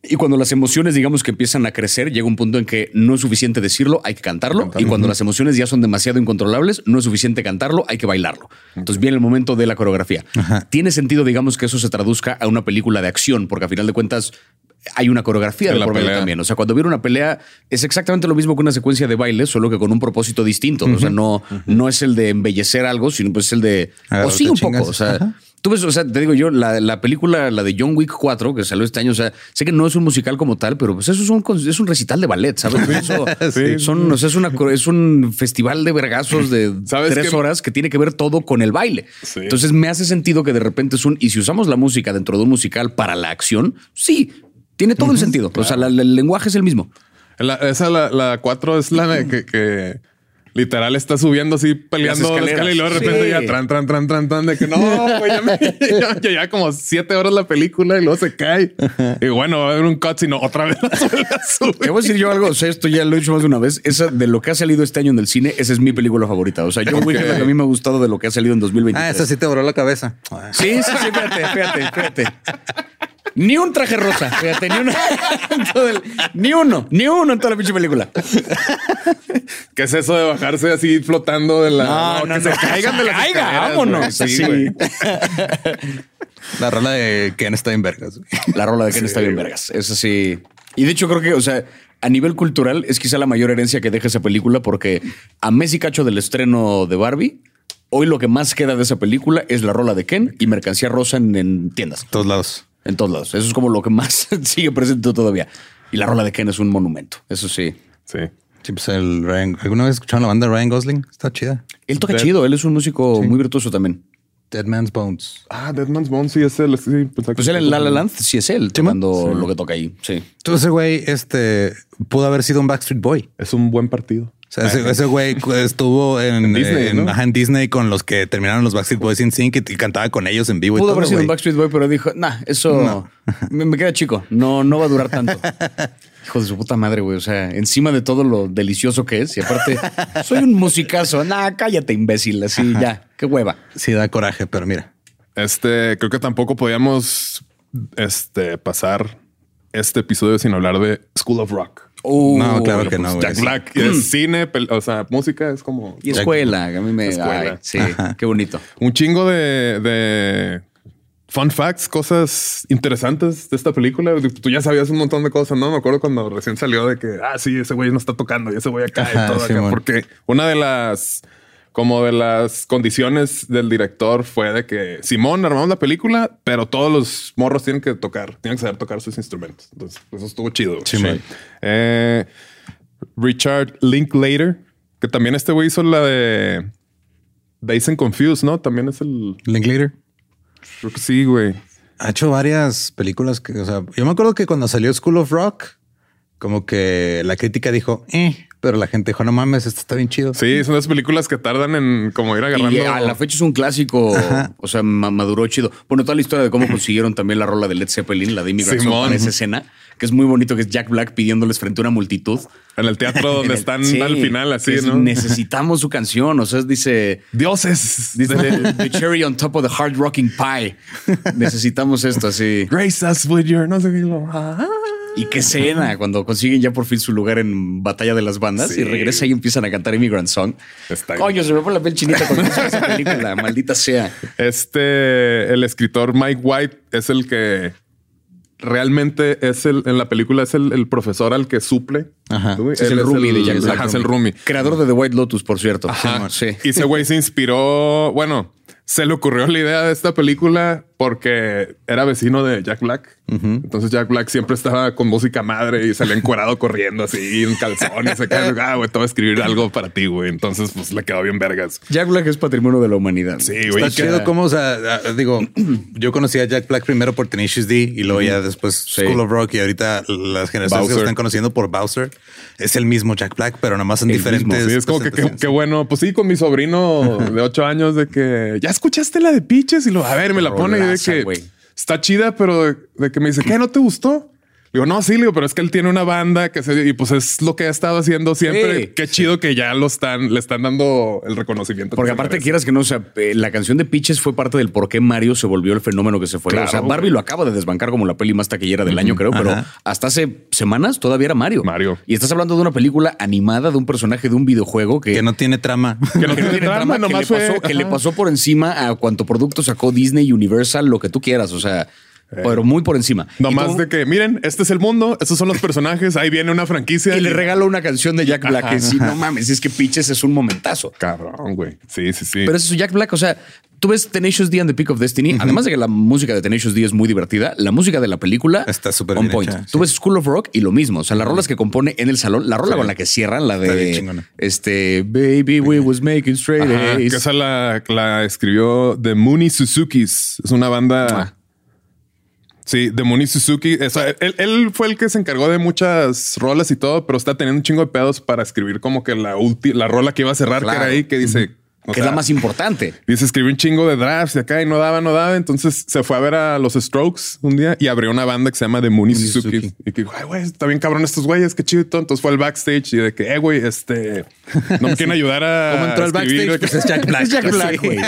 Y cuando las emociones, digamos, que empiezan a crecer, llega un punto en que no es suficiente decirlo, hay que cantarlo. Y cuando las emociones ya son demasiado incontrolables, no es suficiente cantarlo, hay que bailarlo. Entonces viene el momento de la coreografía. Tiene sentido, digamos, que eso se traduzca a una película de acción, porque a final de cuentas hay una coreografía de la por medio pelea. también. O sea, cuando viene una pelea es exactamente lo mismo que una secuencia de baile, solo que con un propósito distinto. O sea, no, no es el de embellecer algo, sino pues es el de... O sí, un chingas. poco. O sea, Ajá. Tú ves, o sea, te digo yo, la, la película, la de John Wick 4, que salió este año, o sea, sé que no es un musical como tal, pero pues eso es un, es un recital de ballet, ¿sabes? Eso, Sí. son, o sea, es, una, es un festival de vergazos de ¿Sabes tres horas que tiene que ver todo con el baile. Sí. Entonces me hace sentido que de repente es un, y si usamos la música dentro de un musical para la acción, sí, Tiene todo el sentido. O sea, la- la- el lenguaje es el mismo. La- esa, la, la cuatro es la que, que literal está subiendo así, peleando la escalera y luego de repente Sí. ya tran, tran, tran, tran, tran, de que no, güey, ya, me, ya, ya- ya como siete horas la película y luego se cae. Y bueno, va a haber un cut, sino otra vez la sube. Te voy a decir yo algo, o sea, esto ya lo he dicho más de una vez. Esa de lo que ha salido este año en el cine, esa es mi película favorita. O sea, yo la que a mí me ha gustado de lo que ha salido en 2023. Ah, esa sí te voló la cabeza. Sí, sí, sí, fíjate, fíjate, fíjate. Ni un traje rosa, fíjate, ni todo el- ni uno, ni uno en toda la pinche película. ¿Qué es eso de bajarse así flotando de la. No, no, que no, se caigan de las caiga, vámonos. Sí, güey. La rola de Ken está en vergas. La rola de Ken está bien vergas. Eso sí. Y de hecho creo que, o sea, a nivel cultural es quizá la mayor herencia que deja esa película porque a Messi cacho del estreno de Barbie, hoy lo que más queda de esa película es la rola de Ken y mercancía rosa en, en tiendas, Todos lados. En todos lados. Eso es como lo que más sigue presente todavía. Y la rola de Ken es un monumento. Eso sí. Sí. Sí, pues el Ryan. ¿Alguna vez escucharon la banda de Ryan Gosling? Está chida. Él toca Dead- chido, él es un músico muy virtuoso también. Dead Man's Bones. Ah, Dead Man's Bone, sí, es él. Sí, que- Pues él en La La Land sí es él Sí, man. tocando lo que toca ahí. Sí. Entonces ese güey, este, pudo haber sido un Backstreet Boy. Es un buen partido. O sea, ese, ese güey estuvo en, En Disney, en- ¿no? ajá, en Disney con los que terminaron los Backstreet Boys in Sync y, y cantaba con ellos en vivo. y Pudo todo, haber sido un. Backstreet Boy, pero dijo, nah, eso me, me queda chico. No, no va a durar tanto. Hijo de su puta madre, güey. O sea, encima de todo lo delicioso que es. Y aparte, soy un musicazo. Nah, cállate, imbécil. Así ya. Qué hueva. Sí, da coraje, pero mira. Este, creo que tampoco podíamos este, pasar este episodio sin hablar de School of Rock. No, claro que no, pues, güey. Jack sí. Black es cine, o sea, música es como Y escuela. A mí me... Escuela. ay, sí, qué bonito. un chingo de, de fun facts, cosas interesantes de esta película. Tú ya sabías un montón de cosas, ¿no? Me acuerdo cuando recién salió de que, ah, sí, ese güey no está tocando y ese güey acá Ajá, y todo acá. Porque una de las, como de las condiciones del director fue de que Simón armamos la película, pero todos los morros tienen que tocar, tienen que saber tocar sus instrumentos. Entonces, eso estuvo chido. güey. Simón. Eh, Richard Linklater, que también este güey hizo la de Days and Confused, ¿no? También es el. Linklater Creo que sí, güey. ha hecho varias películas que, o sea, yo me acuerdo que cuando salió School of Rock, como que la crítica dijo, eh, pero la gente dijo, no mames, esto está bien chido. Sí, son las películas que tardan en como ir agarrando. Y a la fecha es un clásico, o sea, ma- maduró chido. Bueno, toda la historia de cómo consiguieron también la rola de Led Zeppelin, la de Simón. para esa escena, que es muy bonito, que es Jack Black pidiéndoles frente a una multitud. En el teatro donde el- están sí, al final, así, es, ¿no? Necesitamos su canción. O sea, dice. Dioses. Dice the, the cherry on top of the hard rocking pie. Necesitamos esto así. Grace us with your no sé qué. Y qué escena cuando consiguen ya por fin su lugar en Batalla de las Bandas Sí. y regresa y empiezan a cantar Immigrant Song. Está bien. Coño, se me pone la piel chinita con esa película, maldita sea. Este, el escritor Mike White es el que realmente es el, en la película es el, el profesor al que suple. Ajá. Es el roomie de Jack es el roomie. Creador de The White Lotus, por cierto. Ajá. Sí. Y ese güey se inspiró, bueno, se le ocurrió la idea de esta película porque era vecino de Jack Black. Entonces Jack Black siempre estaba con música madre y salía encuerado corriendo así en calzones. Se cae, ah, güey, te voy a escribir algo para ti, güey. Entonces, pues le quedó bien vergas. Jack Black es patrimonio de la humanidad. Sí, güey. Está chido como, o sea, digo, yo conocí a Jack Black primero por Tenacious D y luego ya después Sí. School of Rock y ahorita las generaciones que Bowser. lo están conociendo por Bowser. Es el mismo Jack Black, pero nada más en El diferentes. Sí, es como que qué presentaciones. qué bueno. Pues sí, con mi sobrino de ocho años de que ya escuchaste la de Piches y lo a ver, me la pone de que está chida, pero de, de que me dice, ¿qué no te gustó? Digo, no, sí, digo, pero es que él tiene una banda que se, y pues es lo que ha estado haciendo siempre. Sí, Qué chido que ya lo están, le están dando el reconocimiento. Porque aparte merece. quieras que no, o sea, eh, la canción de Pitches fue parte del por qué Mario se volvió el fenómeno que se fue. Claro, o sea, Barbie güey. lo acaba de desbancar como la peli más taquillera del año, creo, pero Ajá. hasta hace semanas todavía era Mario. Mario. Y estás hablando de una película animada de un personaje de un videojuego que, Que no tiene trama. Que no que no tiene trama, que, le fue- pasó, que le pasó por encima a cuanto producto sacó Disney, Universal, lo que tú quieras. O sea, pero muy por encima. Nomás de que miren, este es el mundo, estos son los personajes, ahí viene una franquicia. y le regalo una canción de Jack Black. Ajá. que sí, no mames, es que Pitches es un momentazo. Cabrón, güey. Sí, sí, sí. Pero es eso, Jack Black, o sea, tú ves Tenacious D and the Peak of Destiny, además de que la música de Tenacious D es muy divertida, la música de la película Está súper on bien point. hecha, Tú sí. ves School of Rock y lo mismo, o sea, las rolas que compone en el salón, la rola con la que cierran, la de este Baby We Was Making Straight Ajá, que A's. esa la, la escribió The Mooney Suzukis. Es una banda. Ah. Sí, de Muni Suzuki. O sea, él, él fue el que se encargó de muchas rolas y todo, pero está teniendo un chingo de pedos para escribir como que la ulti- la rola que iba a cerrar, Claro. que era ahí, que dice. o que es la más importante. Dice, escribí un chingo de drafts de acá y no daba, no daba. Entonces se fue a ver a los Strokes un día y abrió una banda que se llama The Mooney Suzuki. Y que dijo, ay, güey, está bien cabrón estos güeyes, qué chido. Entonces fue al backstage y de que, eh, güey, este, no me quieren ayudar a. ¿Cómo entró al backstage? de que- Pues es Jack Black. Es Jack Black, Sí. güey.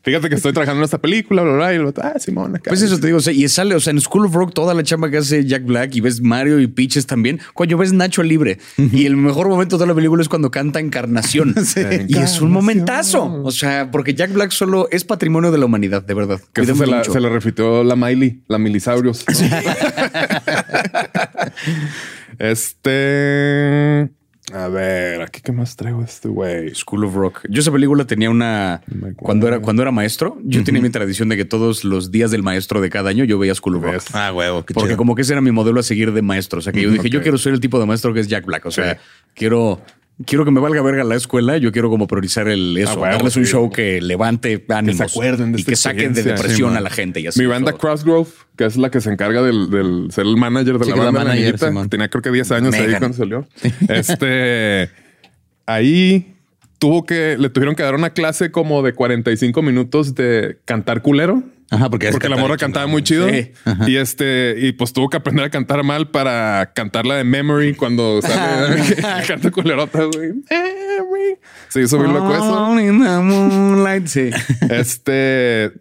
Fíjate que estoy trabajando en esta película, bla, bla, bla. Y vato, ah, Simón, acá. Pues eso te digo, o sea, y sale, o sea, en School of Rock toda la chamba que hace Jack Black y ves Mario y Peaches también. Coño, ves Nacho libre. Y el mejor momento de la película es cuando canta Encarnación. Y es un momentazo. O sea, porque Jack Black solo es patrimonio de la humanidad, de verdad. Que se la, se la refitió la Miley, la Milisaurios. ¿no? este. A ver, aquí qué más traigo este güey. School of Rock. Yo esa película tenía una cuando era cuando era maestro, yo tenía mi tradición de que todos los días del maestro de cada año yo veía School of Rock. ¿Ves? Ah, huevo. Qué Porque chido. como que ese era mi modelo a seguir de maestro. O sea, que yo dije, yo quiero ser el tipo de maestro que es Jack Black. O sea, Sí. quiero, quiero que me valga verga la escuela. Yo quiero como priorizar el eso, Ah, darles un sí. show que levante ánimos. acuerden de y que saquen de depresión Sí, a la gente. Y así, Mi banda todo. Crossgrove, que es la que se encarga del, del ser el manager de Sí, la banda, la manager, niñita, Simón. tenía creo que 10 años ahí Megan. cuando salió. Este, ahí tuvo que, le tuvieron que dar una clase como de 45 minutos de cantar culero. Ajá, porque, Porque la morra cantaba muy chido. Sí. Y este, y pues tuvo que aprender a cantar mal para cantarla de memory cuando sale canta culerota, güey. Se hizo bien loco eso. Sí. Este,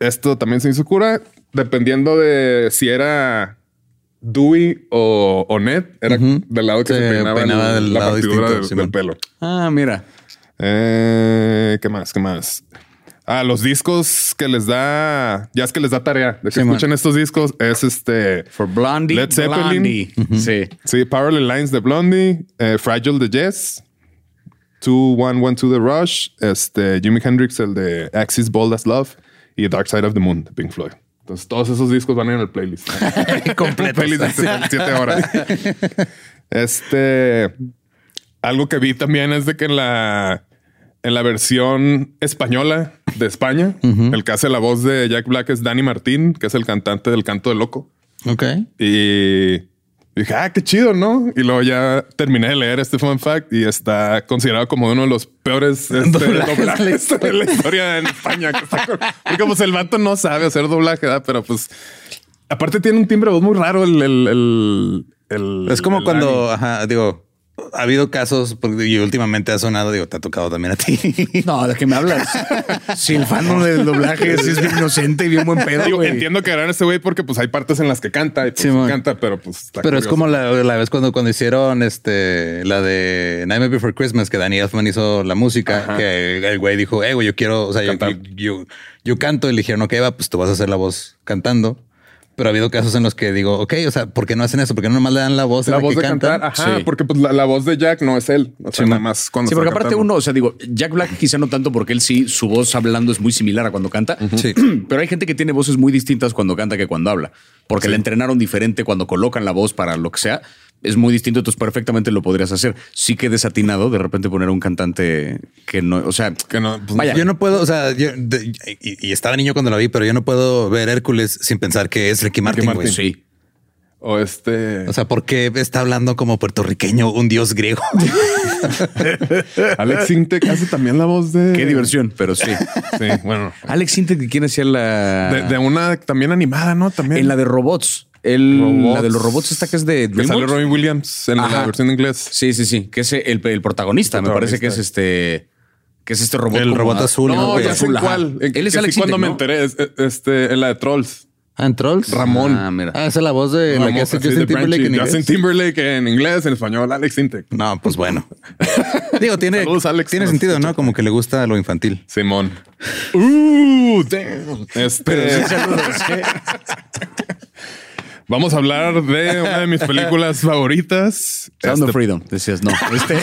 esto también se hizo cura, dependiendo de si era Dewey o, o Ned, era del lado que Sí, se peinaba, peinaba el- del la lado partidura distinto, del, del pelo. Ah, mira. Eh, ¿Qué más? ¿Qué más? Ah, los discos que les da, ya es que les da tarea de que escuchen estos discos, es este, For Blondie. Led Zeppelin. Blondie. Sí. sí, Parallel Lines de Blondie, eh, Fragile de Jess, 2112 de Rush, este, Jimi Hendrix, el de Axis Bold as Love y Dark Side of the Moon de Pink Floyd. Entonces, todos esos discos van en el playlist. Completos. playlist de 7 horas. Este, algo que vi también es de que en la, en la versión española de España, el que hace la voz de Jack Black es Danny Martín, que es el cantante del Canto de Loco. Ok. Y dije, ah, qué chido, ¿no? Y luego ya terminé de leer este fun fact y está considerado como uno de los peores este, Doblajes doblajes de la de la historia en España. que está con- Porque pues el vato no sabe hacer doblaje, ¿verdad? pero pues aparte tiene un timbre de voz muy raro. El, el, el- el- Es como cuando, ajá, digo, ha habido casos porque- y últimamente ha sonado, digo, te ha tocado también a ti. No, ¿de qué me hablas? si el fandom del doblaje sí es bien inocente y bien buen pedo, Digo, entiendo que harán este güey porque pues hay partes en las que canta y pues, canta, pero pues está Pero es como la, la vez cuando, cuando hicieron este la de Nightmare Before Christmas, que Danny Elfman hizo la música, Ajá. que el, güey dijo, eh, güey, yo quiero, o sea, yo, Cantar. yo, yo, yo canto y le dijeron, ok, va, pues tú vas a hacer la voz cantando. Pero ha habido casos en los que digo, ok, o sea, ¿por qué no hacen eso? ¿Por qué no nomás le dan la voz en la la voz que de cantan? cantar. Ajá, Sí. porque pues la, la voz de Jack no es él. O sea, Sí, nada más cuando Sí, está porque aparte cantando. uno, o sea, digo, Jack Black quizá no tanto porque él sí, su voz hablando es muy similar a cuando canta. Sí. Pero hay gente que tiene voces muy distintas cuando canta que cuando habla. Porque la entrenaron diferente cuando colocan la voz para lo que sea. Es muy distinto, entonces perfectamente lo podrías hacer. Sí que desatinado de repente poner a un cantante que no, o sea, Que no, pues, Vaya. Yo no puedo, o sea, yo, de- y, y estaba niño cuando la vi, pero yo no puedo ver Hércules sin pensar que es Ricky Martin. Martin. sí. O este. O sea, ¿por qué está hablando como puertorriqueño un dios griego? Alex Sintek hace también la voz de. Qué diversión, pero sí. Sí, bueno. Alex Sintek, ¿quién hacía la. De, de una también animada, ¿no? También. en la de robots. El. La de los robots, esta que es de que sale. Robin Williams en la versión en inglés. Sí, sí, sí. Que es el, el protagonista. El Me parece que es este. Que es este robot. El como robot a- azul, No, ya sé cuál. En- Él es Alex cuando me enteré, es- es- este, en la de Trolls. Ah, en Trolls. Ramón. Ah, mira. Ah, esa es la voz de la Ramón, que hace Justin Timberlake en inglés. Justin Timberlake en inglés, en español, Alex Sintek. No, pues bueno. Digo, tiene, Saludos, Alex, tiene sentido, escucha. ¿no? Como que le gusta lo infantil. Simón. Uh, damn. Este, vamos a hablar de una de mis películas favoritas. Sound Este, of Freedom. Decías, no. Este.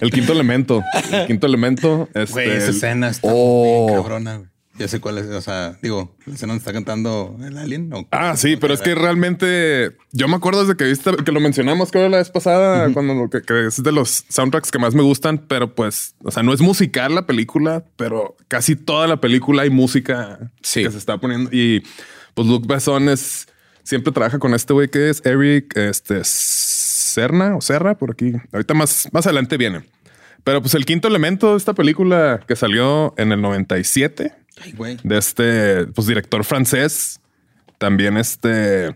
El quinto elemento. El quinto elemento. Este, Güey, esa el- escena está Oh. cabrona, güey. Ya sé cuál es. O sea, digo, la escena donde está cantando el alien. ¿o? Ah, sí, pero es que realmente yo me acuerdo desde que viste que lo mencionamos, creo, la vez pasada, cuando que, que es de los soundtracks que más me gustan, pero pues, o sea, no es musical la película, pero casi toda la película hay música Sí. que se está poniendo. Y pues Luke Besson es siempre trabaja con este güey que es Eric este, Serna o Serra por aquí. Ahorita más, más adelante viene. Pero pues el quinto elemento de esta película que salió en el 97 Ay, güey. de este pues, director francés. También este. eh,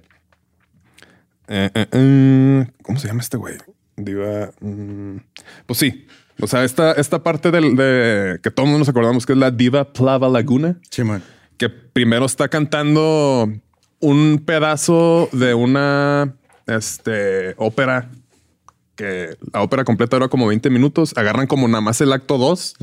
eh, eh, ¿Cómo se llama este güey? Diva. mm, pues sí. O sea, esta, esta parte del, de que todo el mundo nos acordamos que es la Diva Plava Laguna, Sí, man. que primero está cantando un pedazo de una este, ópera que la ópera completa dura como 20 minutos, agarran como nada más el acto 2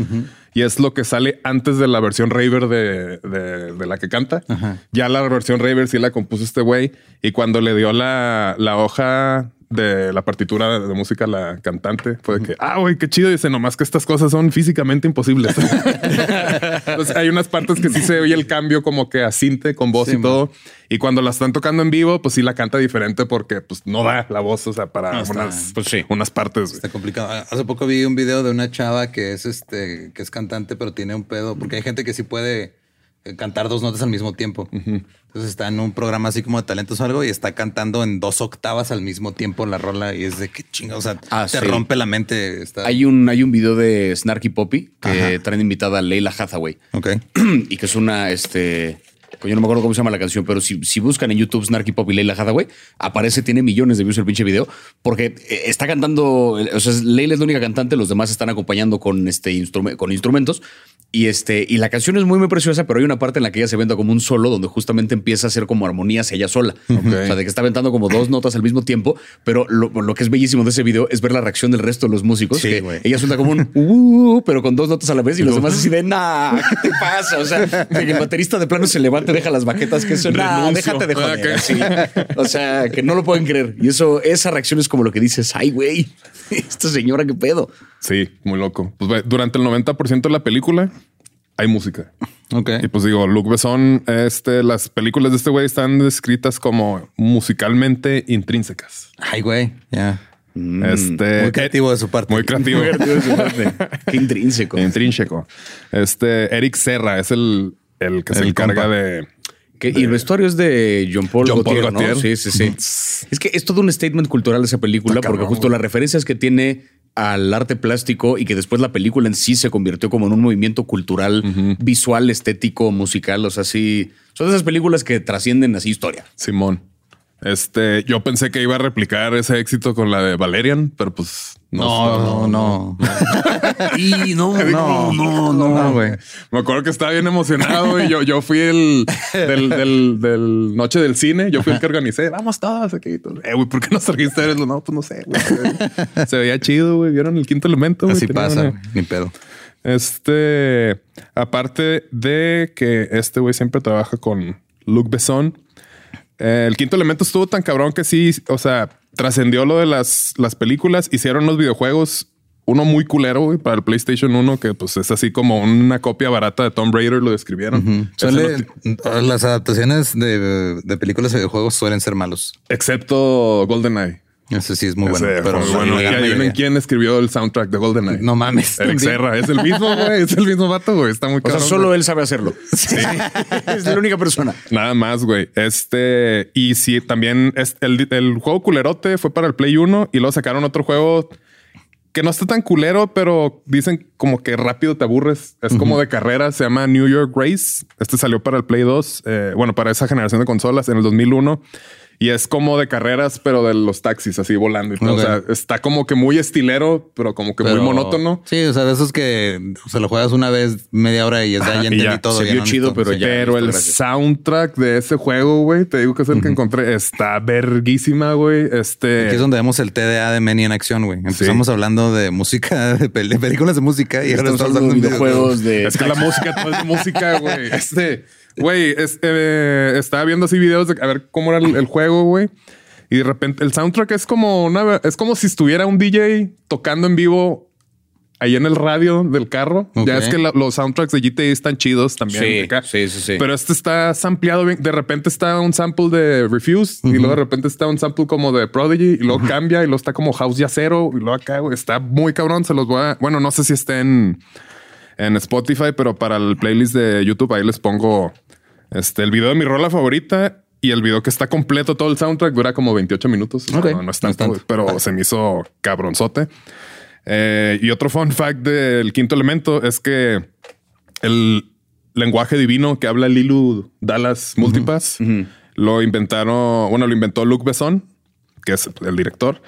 y es lo que sale antes de la versión raver de, de- de la que canta. Ya la versión raver sí la compuso este güey y cuando le dio la, la hoja de la partitura de música a la cantante fue de que, ah, güey, qué chido. Dice, nomás que estas cosas son físicamente imposibles. Entonces hay unas partes que sí se oye el cambio como que asinte con voz Sí, y todo. Y cuando la están tocando en vivo, pues sí la canta diferente porque pues no da la voz, o sea, para No, unas, pues sí. unas partes. Está complicado. Ah, Hace poco vi un video de una chava que es este, que es cantante, pero tiene un pedo, porque hay gente que sí puede cantar dos notas al mismo tiempo. Entonces está en un programa así como de talentos o algo y está cantando en dos octavas al mismo tiempo la rola y es de qué chinga, o sea, Ah, te sí. rompe la mente. Está... Hay un, hay un video de Snarky Poppy que Ajá. traen invitada a Leila Hathaway Ok. y que es una, este, yo no me acuerdo cómo se llama la canción, pero si, si buscan en YouTube Snarky Pop y Leila Hathaway, aparece, tiene millones de views el pinche video, porque eh, está cantando, o sea, Leila es la única cantante, los demás están acompañando con, este instrume- con instrumentos. Y, este, y la canción es muy, muy preciosa, pero hay una parte en la que ella se venta como un solo, donde justamente empieza a hacer como armonías ella sola. O sea, de que está aventando como dos notas al mismo tiempo, pero lo, lo que es bellísimo de ese video es ver la reacción del resto de los músicos. Sí, que ella suelta como un uh, pero con dos notas a la vez y los demás así de nah, ¿qué te pasa? O sea, que el baterista de plano se levanta y deja las baquetas que eso, nah, déjate de joder. ok. así. O sea, que no lo pueden creer. Y eso, esa reacción es como lo que dices, ay, güey, esta señora, qué pedo. Sí, muy loco. Pues durante el 90% de la película hay música. Ok. Y pues digo, Luc Besson, este, las películas de este güey están descritas como musicalmente intrínsecas. Ay, güey. Ya. Este, Muy creativo de su parte. Muy creativo. Muy creativo de su parte. Qué intrínseco. Intrínseco. Este, Eric Serra es el, el que se El encarga compa. de. Que- y el vestuario es de John Paul, John Paul. Gaultier. Sí, sí, sí. es que es todo un statement cultural esa película, Está porque cabrón, justo güey. las referencias que tiene al arte plástico y que después la película en sí se convirtió como en un movimiento cultural, visual, estético, musical. O sea, sí, son esas películas que trascienden así historia. Simón. Este, yo pensé que iba a replicar ese éxito con la de Valerian, pero pues No, no, no. Y no, No, no, no, güey. Me acuerdo que estaba bien emocionado y yo, yo fui el del, del, del noche del cine. Yo fui el que organicé. Vamos todos aquí. Eh, güey, ¿por qué no trajiste a él? No, pues no sé. güey. Se veía chido, güey. ¿Vieron el quinto elemento? Así pasa, ni pedo. Este, aparte de que este güey siempre trabaja con Luc Besson, eh, el quinto elemento estuvo tan cabrón que sí, o sea, trascendió lo de las, las películas, hicieron los videojuegos. Uno muy culero güey, para el PlayStation 1, que pues es así como una copia barata de Tomb Raider, lo describieron. Ese Suele- no- las adaptaciones de, de películas y videojuegos suelen ser malos. excepto GoldenEye. Ese sí es muy bueno. Ese pero bueno. Y adivinen quién escribió el soundtrack de GoldenEye. No mames. Eric. Serra. Es el mismo, güey. Es el mismo vato, güey. Está muy O sea, solo güey. él sabe hacerlo. es la única persona. Nada más, güey. Este, y sí, también es el, el juego culerote fue para el Play 1 y luego sacaron otro juego que no está tan culero, pero dicen como que rápido te aburres. Es como de carrera, se llama New York Race. Este salió para el Play 2, eh, bueno, para esa generación de consolas en el 2001. Y es como de carreras, pero de los taxis así volando y. O sea, está como que muy estilero, pero como que Pero- muy monótono. Sí, o sea, de esos que se lo juegas una vez media hora y ya, Ajá, ya y entendí ya, todo. se vio no chido, pero sí. ya. Pero el gracias. soundtrack de ese juego, güey, te digo que es el que encontré. Está verguísima, güey. Este. Aquí es donde vemos el TDA de Manny en acción, güey. Empezamos hablando de música, de, pel- de películas de música y ahora Estamos hablando de hablando de videojuegos de. Es que la música, todo es de música, güey. Este, güey, es- eh, estaba viendo así videos de a ver cómo era el, el juego, güey. Y de repente el soundtrack es como una, es como si estuviera un DJ tocando en vivo ahí en el radio del carro. Ok. Ya es que la- los soundtracks de GTA están chidos también. Sí, acá. sí, sí, sí. Pero este está sampleado bien. De repente está un sample de Refuse y luego de repente está un sample como de Prodigy y luego cambia y luego está como House ya cero y luego acá güey, está muy cabrón. Se los voy a, bueno, no sé si esté en, en Spotify, pero para el playlist de YouTube ahí les pongo este, el video de mi rola favorita y el video que está completo, todo el soundtrack dura como 28 minutos. Ok, No, no es no es tanto, pero Vale. se me hizo cabronzote. Eh, y otro fun fact del quinto elemento es que el lenguaje divino que habla Lilu Dallas Multipass lo inventaron, bueno, lo inventó Luke Besson, que es el director,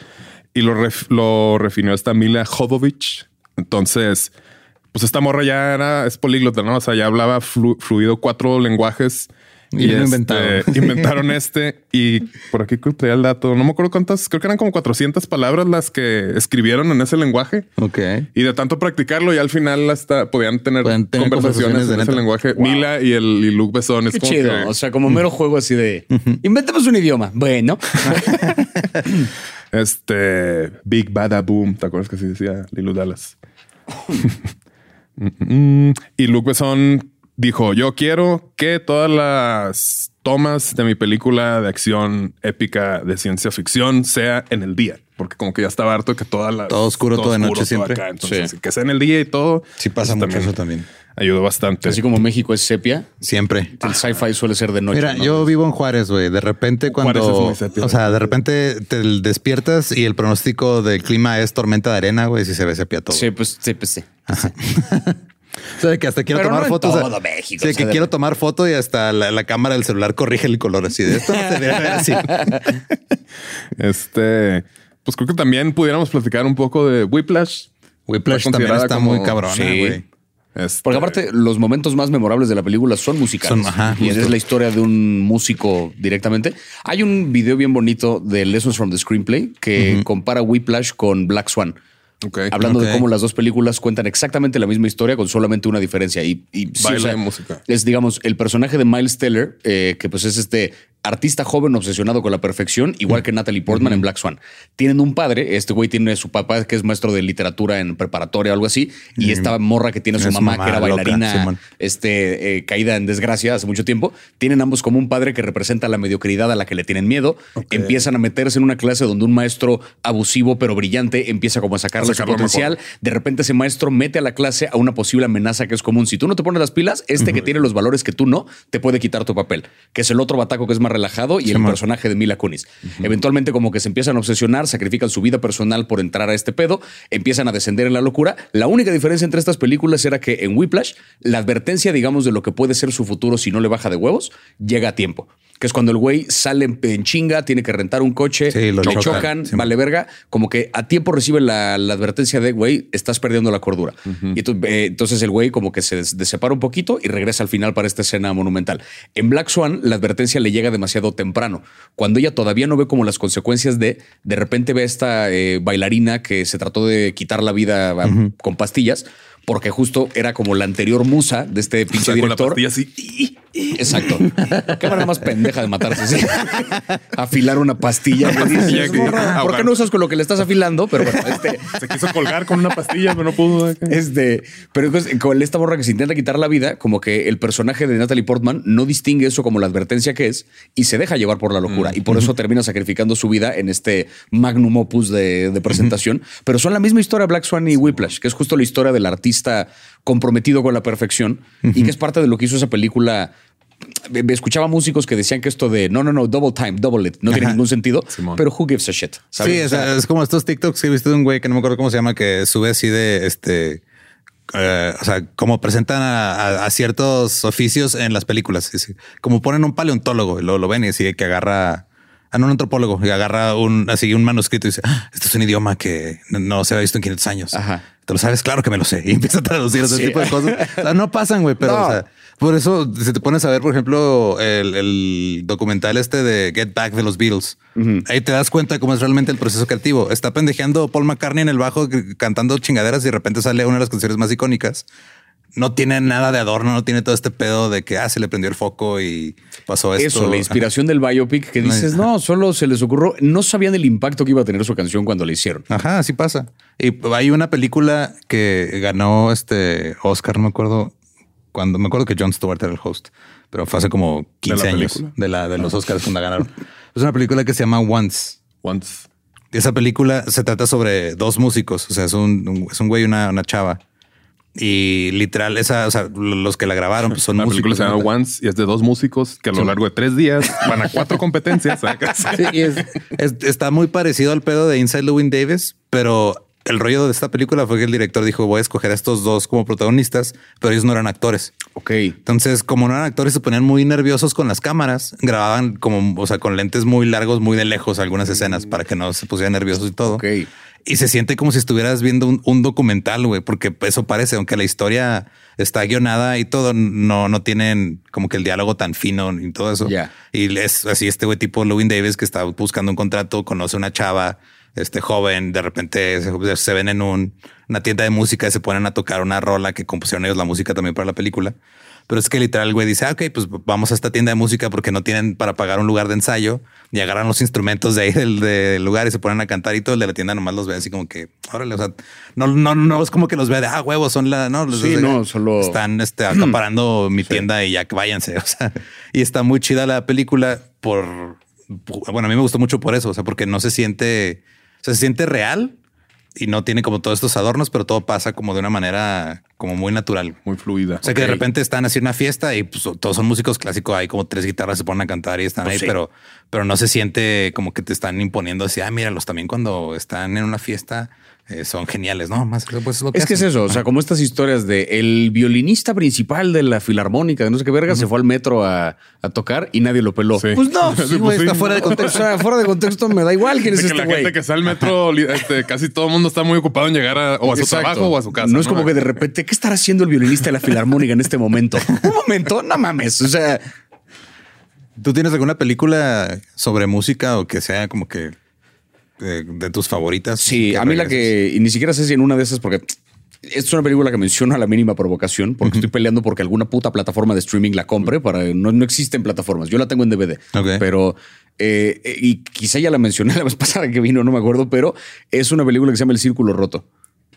y lo, ref- lo refinió esta Mila Jovovich. Entonces, pues esta morra ya era, es políglota, ¿no? O sea, ya hablaba flu- fluido cuatro lenguajes. Y lo inventaron. inventaron este y por aquí creo que traía el dato. No me acuerdo cuántas, creo que eran como 400 palabras las que escribieron en ese lenguaje. Ok. Y de tanto practicarlo, y al final hasta podían tener, tener conversaciones, en ese lenguaje. Mila y el y Luke Besson es Qué como chido. que- O sea, como mero juego así de inventemos un idioma. Bueno, Este Big Bada Boom, ¿te acuerdas que así decía Lilu Dallas? Mm, y Luke Besson dijo: Yo quiero que todas las tomas de mi película de acción épica de ciencia ficción sea en el día, porque como que ya estaba harto de que toda la Todo oscuro, todo de noche siempre. Entonces, Sí. que sea en el día y todo. Sí pasa mucho eso también. Ayudó bastante. así como México es sepia, Siempre. el sci-fi suele ser de noche. Mira, ¿no? yo vivo en Juárez, güey. De repente Juárez es cuando, muy sepia, o sea, de repente te despiertas y el pronóstico del clima es tormenta de arena, güey. Si se ve sepia todo. Sí, pues sí, pues sí. O sea, que hasta quiero Pero tomar no fotos. o sea, todo México, Sí, o sea, que de- quiero tomar foto y hasta la, la cámara del celular corrige el color así de esto. No se debería ver así. Este, pues creo que también pudiéramos platicar un poco de Whiplash. Whiplash Está también está como- muy cabrona, sí. Este, Porque aparte, los momentos más memorables de la película son musicales. Son- ajá, y justo. es la historia de un músico directamente. Hay un video bien bonito de Lessons from the Screenplay que compara Whiplash con Black Swan. Hablando de cómo las dos películas cuentan exactamente la misma historia con solamente una diferencia. Y, y sí, Baile o sea, y música. Es, digamos, el personaje de Miles Teller, eh, que pues es este artista joven obsesionado con la perfección, igual que Natalie Portman en Black Swan. Tienen un padre, este güey tiene su papá que es maestro de literatura en preparatoria o algo así, y esta morra que tiene su mamá, mamá que era loca, bailarina, este, eh, caída en desgracia hace mucho tiempo. Tienen ambos como un padre que representa la mediocridad a la que le tienen miedo. Empiezan a meterse en una clase donde un maestro abusivo pero brillante empieza como a sacarle A su potencial. De repente ese maestro mete a la clase a una posible amenaza que es común. Si tú no te pones las pilas, este que tiene los valores que tú no, te puede quitar tu papel, que es el otro bataco que es más relajado y el personaje de Mila Kunis. Eventualmente como que se empiezan a obsesionar, sacrifican su vida personal por entrar a este pedo, empiezan a descender en la locura. La única diferencia entre estas películas era que en Whiplash la advertencia, digamos, de lo que puede ser su futuro si no le baja de huevos, llega a tiempo. Que es cuando el güey sale en, chinga, tiene que rentar un coche, Sí, lo le chocan. chocan, Sí, vale verga, como que a tiempo recibe la, la advertencia de, güey, estás perdiendo la cordura. Y entonces, eh, entonces el güey como que se separa un poquito y regresa al final para esta escena monumental. En Black Swan, la advertencia le llega demasiado temprano. Cuando ella todavía no ve como las consecuencias de, de repente ve a esta eh, bailarina que se trató de quitar la vida a- con pastillas, porque justo era como la anterior musa de este O pinche sea, con la director. pastilla así. Exacto. Qué manera más pendeja de matarse. ¿sí? Afilar una pastilla. que- "Morra, ¿Por qué no usas con lo que le estás afilando? Pero bueno, este, Se quiso colgar con una pastilla, pero no pudo. este, pero entonces, con esta borra que se intenta quitar la vida, como que el personaje de Natalie Portman no distingue eso como la advertencia que es y se deja llevar por la locura. Y por eso termina sacrificando su vida en este magnum opus de, de presentación. Pero son la misma historia Black Swan y Whiplash, que es justo la historia del artista comprometido con la perfección y que es parte de lo que hizo esa película. Escuchaba músicos que decían que esto de no, no, no, double time, double it, no tiene ningún sentido, Simón. pero who gives a shit? ¿sabes? Sí, sea, es como estos TikToks que he visto de un güey que no me acuerdo cómo se llama, que sube así de este. eh, o sea, como presentan a, a- a ciertos oficios en las películas. Como ponen un paleontólogo y luego lo ven y sigue que agarra a un antropólogo y agarra un así un manuscrito y dice: "Ah, Este es un idioma que no- no se ha visto en 500 años. Ajá. Te lo sabes, claro que me lo sé. Y empieza a traducir ese Sí. tipo de cosas. O sea, no pasan, güey, pero No. o sea, por eso si te pones a ver, por ejemplo, el, el documental este de Get Back de los Beatles. Ahí te das cuenta cómo es realmente el proceso creativo. Está pendejeando Paul McCartney en el bajo cantando chingaderas y de repente sale una de las canciones más icónicas. no tiene nada de adorno, no tiene todo este pedo de que ah, se le prendió el foco y pasó esto. Eso, la inspiración del biopic que dices, no, solo se les ocurrió, no sabían el impacto que iba a tener su canción cuando la hicieron. Ajá, así pasa. Y hay una película que ganó este Oscar, no me acuerdo cuando, me acuerdo que Jon Stewart era el host, pero fue hace como 15 años de, la, de los Oscars cuando ganaron. Es una película que se llama Once. Once. Esa película se trata sobre dos músicos, o sea, es un, es un güey y una, una chava y literal, esa, o sea, los que la grabaron pues son la película se llama Once y es de dos músicos que a lo largo de tres días van a cuatro competencias. sí, y es, está muy parecido al pedo de Inside Llewyn Davis, pero el rollo de esta película fue que el director dijo voy a escoger a estos dos como protagonistas, pero ellos no eran actores. Ok. Entonces, como no eran actores, se ponían muy nerviosos con las cámaras, grababan como, o sea, con lentes muy largos, muy de lejos algunas escenas para que no se pusieran nerviosos y todo. Ok y se siente como si estuvieras viendo un, documental, güey, porque eso parece, aunque la historia está guionada y todo, no, no tienen como que el diálogo tan fino y todo eso. Ya. Y es así este güey tipo Lewin Davis que está buscando un contrato, conoce una chava, este joven, de repente se, ven en un, una tienda de música y se ponen a tocar una rola que compusieron ellos la música también para la película. Pero es que literal, güey dice, ah, ok, pues vamos a esta tienda de música porque no tienen para pagar un lugar de ensayo y agarran los instrumentos de ahí del, lugar y se ponen a cantar y todo el de la tienda nomás los ve así como que, órale, o sea, no, no, no es como que los ve de, ah, huevos, son la, no, sí, no, solo están este, acaparando mi tienda y ya que váyanse. O sea, y está muy chida la película por, bueno, a mí me gustó mucho por eso, o sea, porque no se siente, se siente real y no tiene como todos estos adornos, pero todo pasa como de una manera como muy natural, muy fluida. O sea que de repente están haciendo una fiesta y pues, todos son músicos clásicos. Hay como tres guitarras, se ponen a cantar y están pues ahí, pero, pero no se siente como que te están imponiendo así. Ah, míralos también cuando están en una fiesta eh, son geniales, ¿no? Más pues, es lo que es que es eso, o sea, como estas historias de el violinista principal de la filarmónica, de no sé qué verga, se fue al metro a, tocar y nadie lo peló. Pues no, pues está fuera de contexto. O sea, fuera de contexto me da igual quién es que este la gente que sale al metro, este, casi todo el mundo está muy ocupado en llegar a, o a su trabajo o a su casa. No es como que de repente, ¿qué estará haciendo el violinista de la filarmónica en este momento? Un momento, no mames. O sea, ¿tú tienes alguna película sobre música o que sea como que de, tus favoritas. Sí, a mí la que y ni siquiera sé si en una de esas, porque es una película que menciona la mínima provocación, porque estoy peleando porque alguna puta plataforma de streaming la compre. Para no, no existen plataformas. Yo la tengo en DVD, pero eh, y quizá ya la mencioné la vez pasada que vino, no me acuerdo, pero es una película que se llama El Círculo Roto,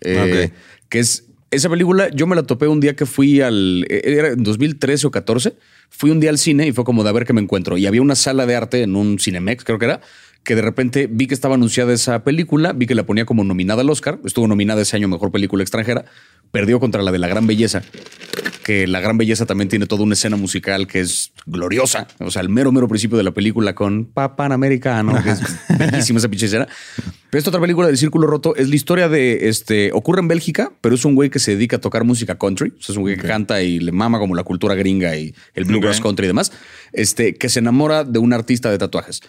eh, que es esa película. Yo me la topé un día que fui al era en 2013 o 14. Fui un día al cine y fue como de a ver qué me encuentro. Y había una sala de arte en un Cinemex, creo que era que de repente vi que estaba anunciada esa película, vi que la ponía como nominada al Oscar, estuvo nominada ese año Mejor Película Extranjera, perdió contra la de La Gran Belleza, que La Gran Belleza también tiene toda una escena musical que es gloriosa, o sea, el mero, mero principio de la película con Papan Americano, que es bellísima esa pinche escena. Pero esta otra película del Círculo Roto es la historia de, este, ocurre en Bélgica, pero es un güey que se dedica a tocar música country, o sea, es un güey que canta y le mama como la cultura gringa y el bluegrass country y demás, este, que se enamora de un artista de tatuajes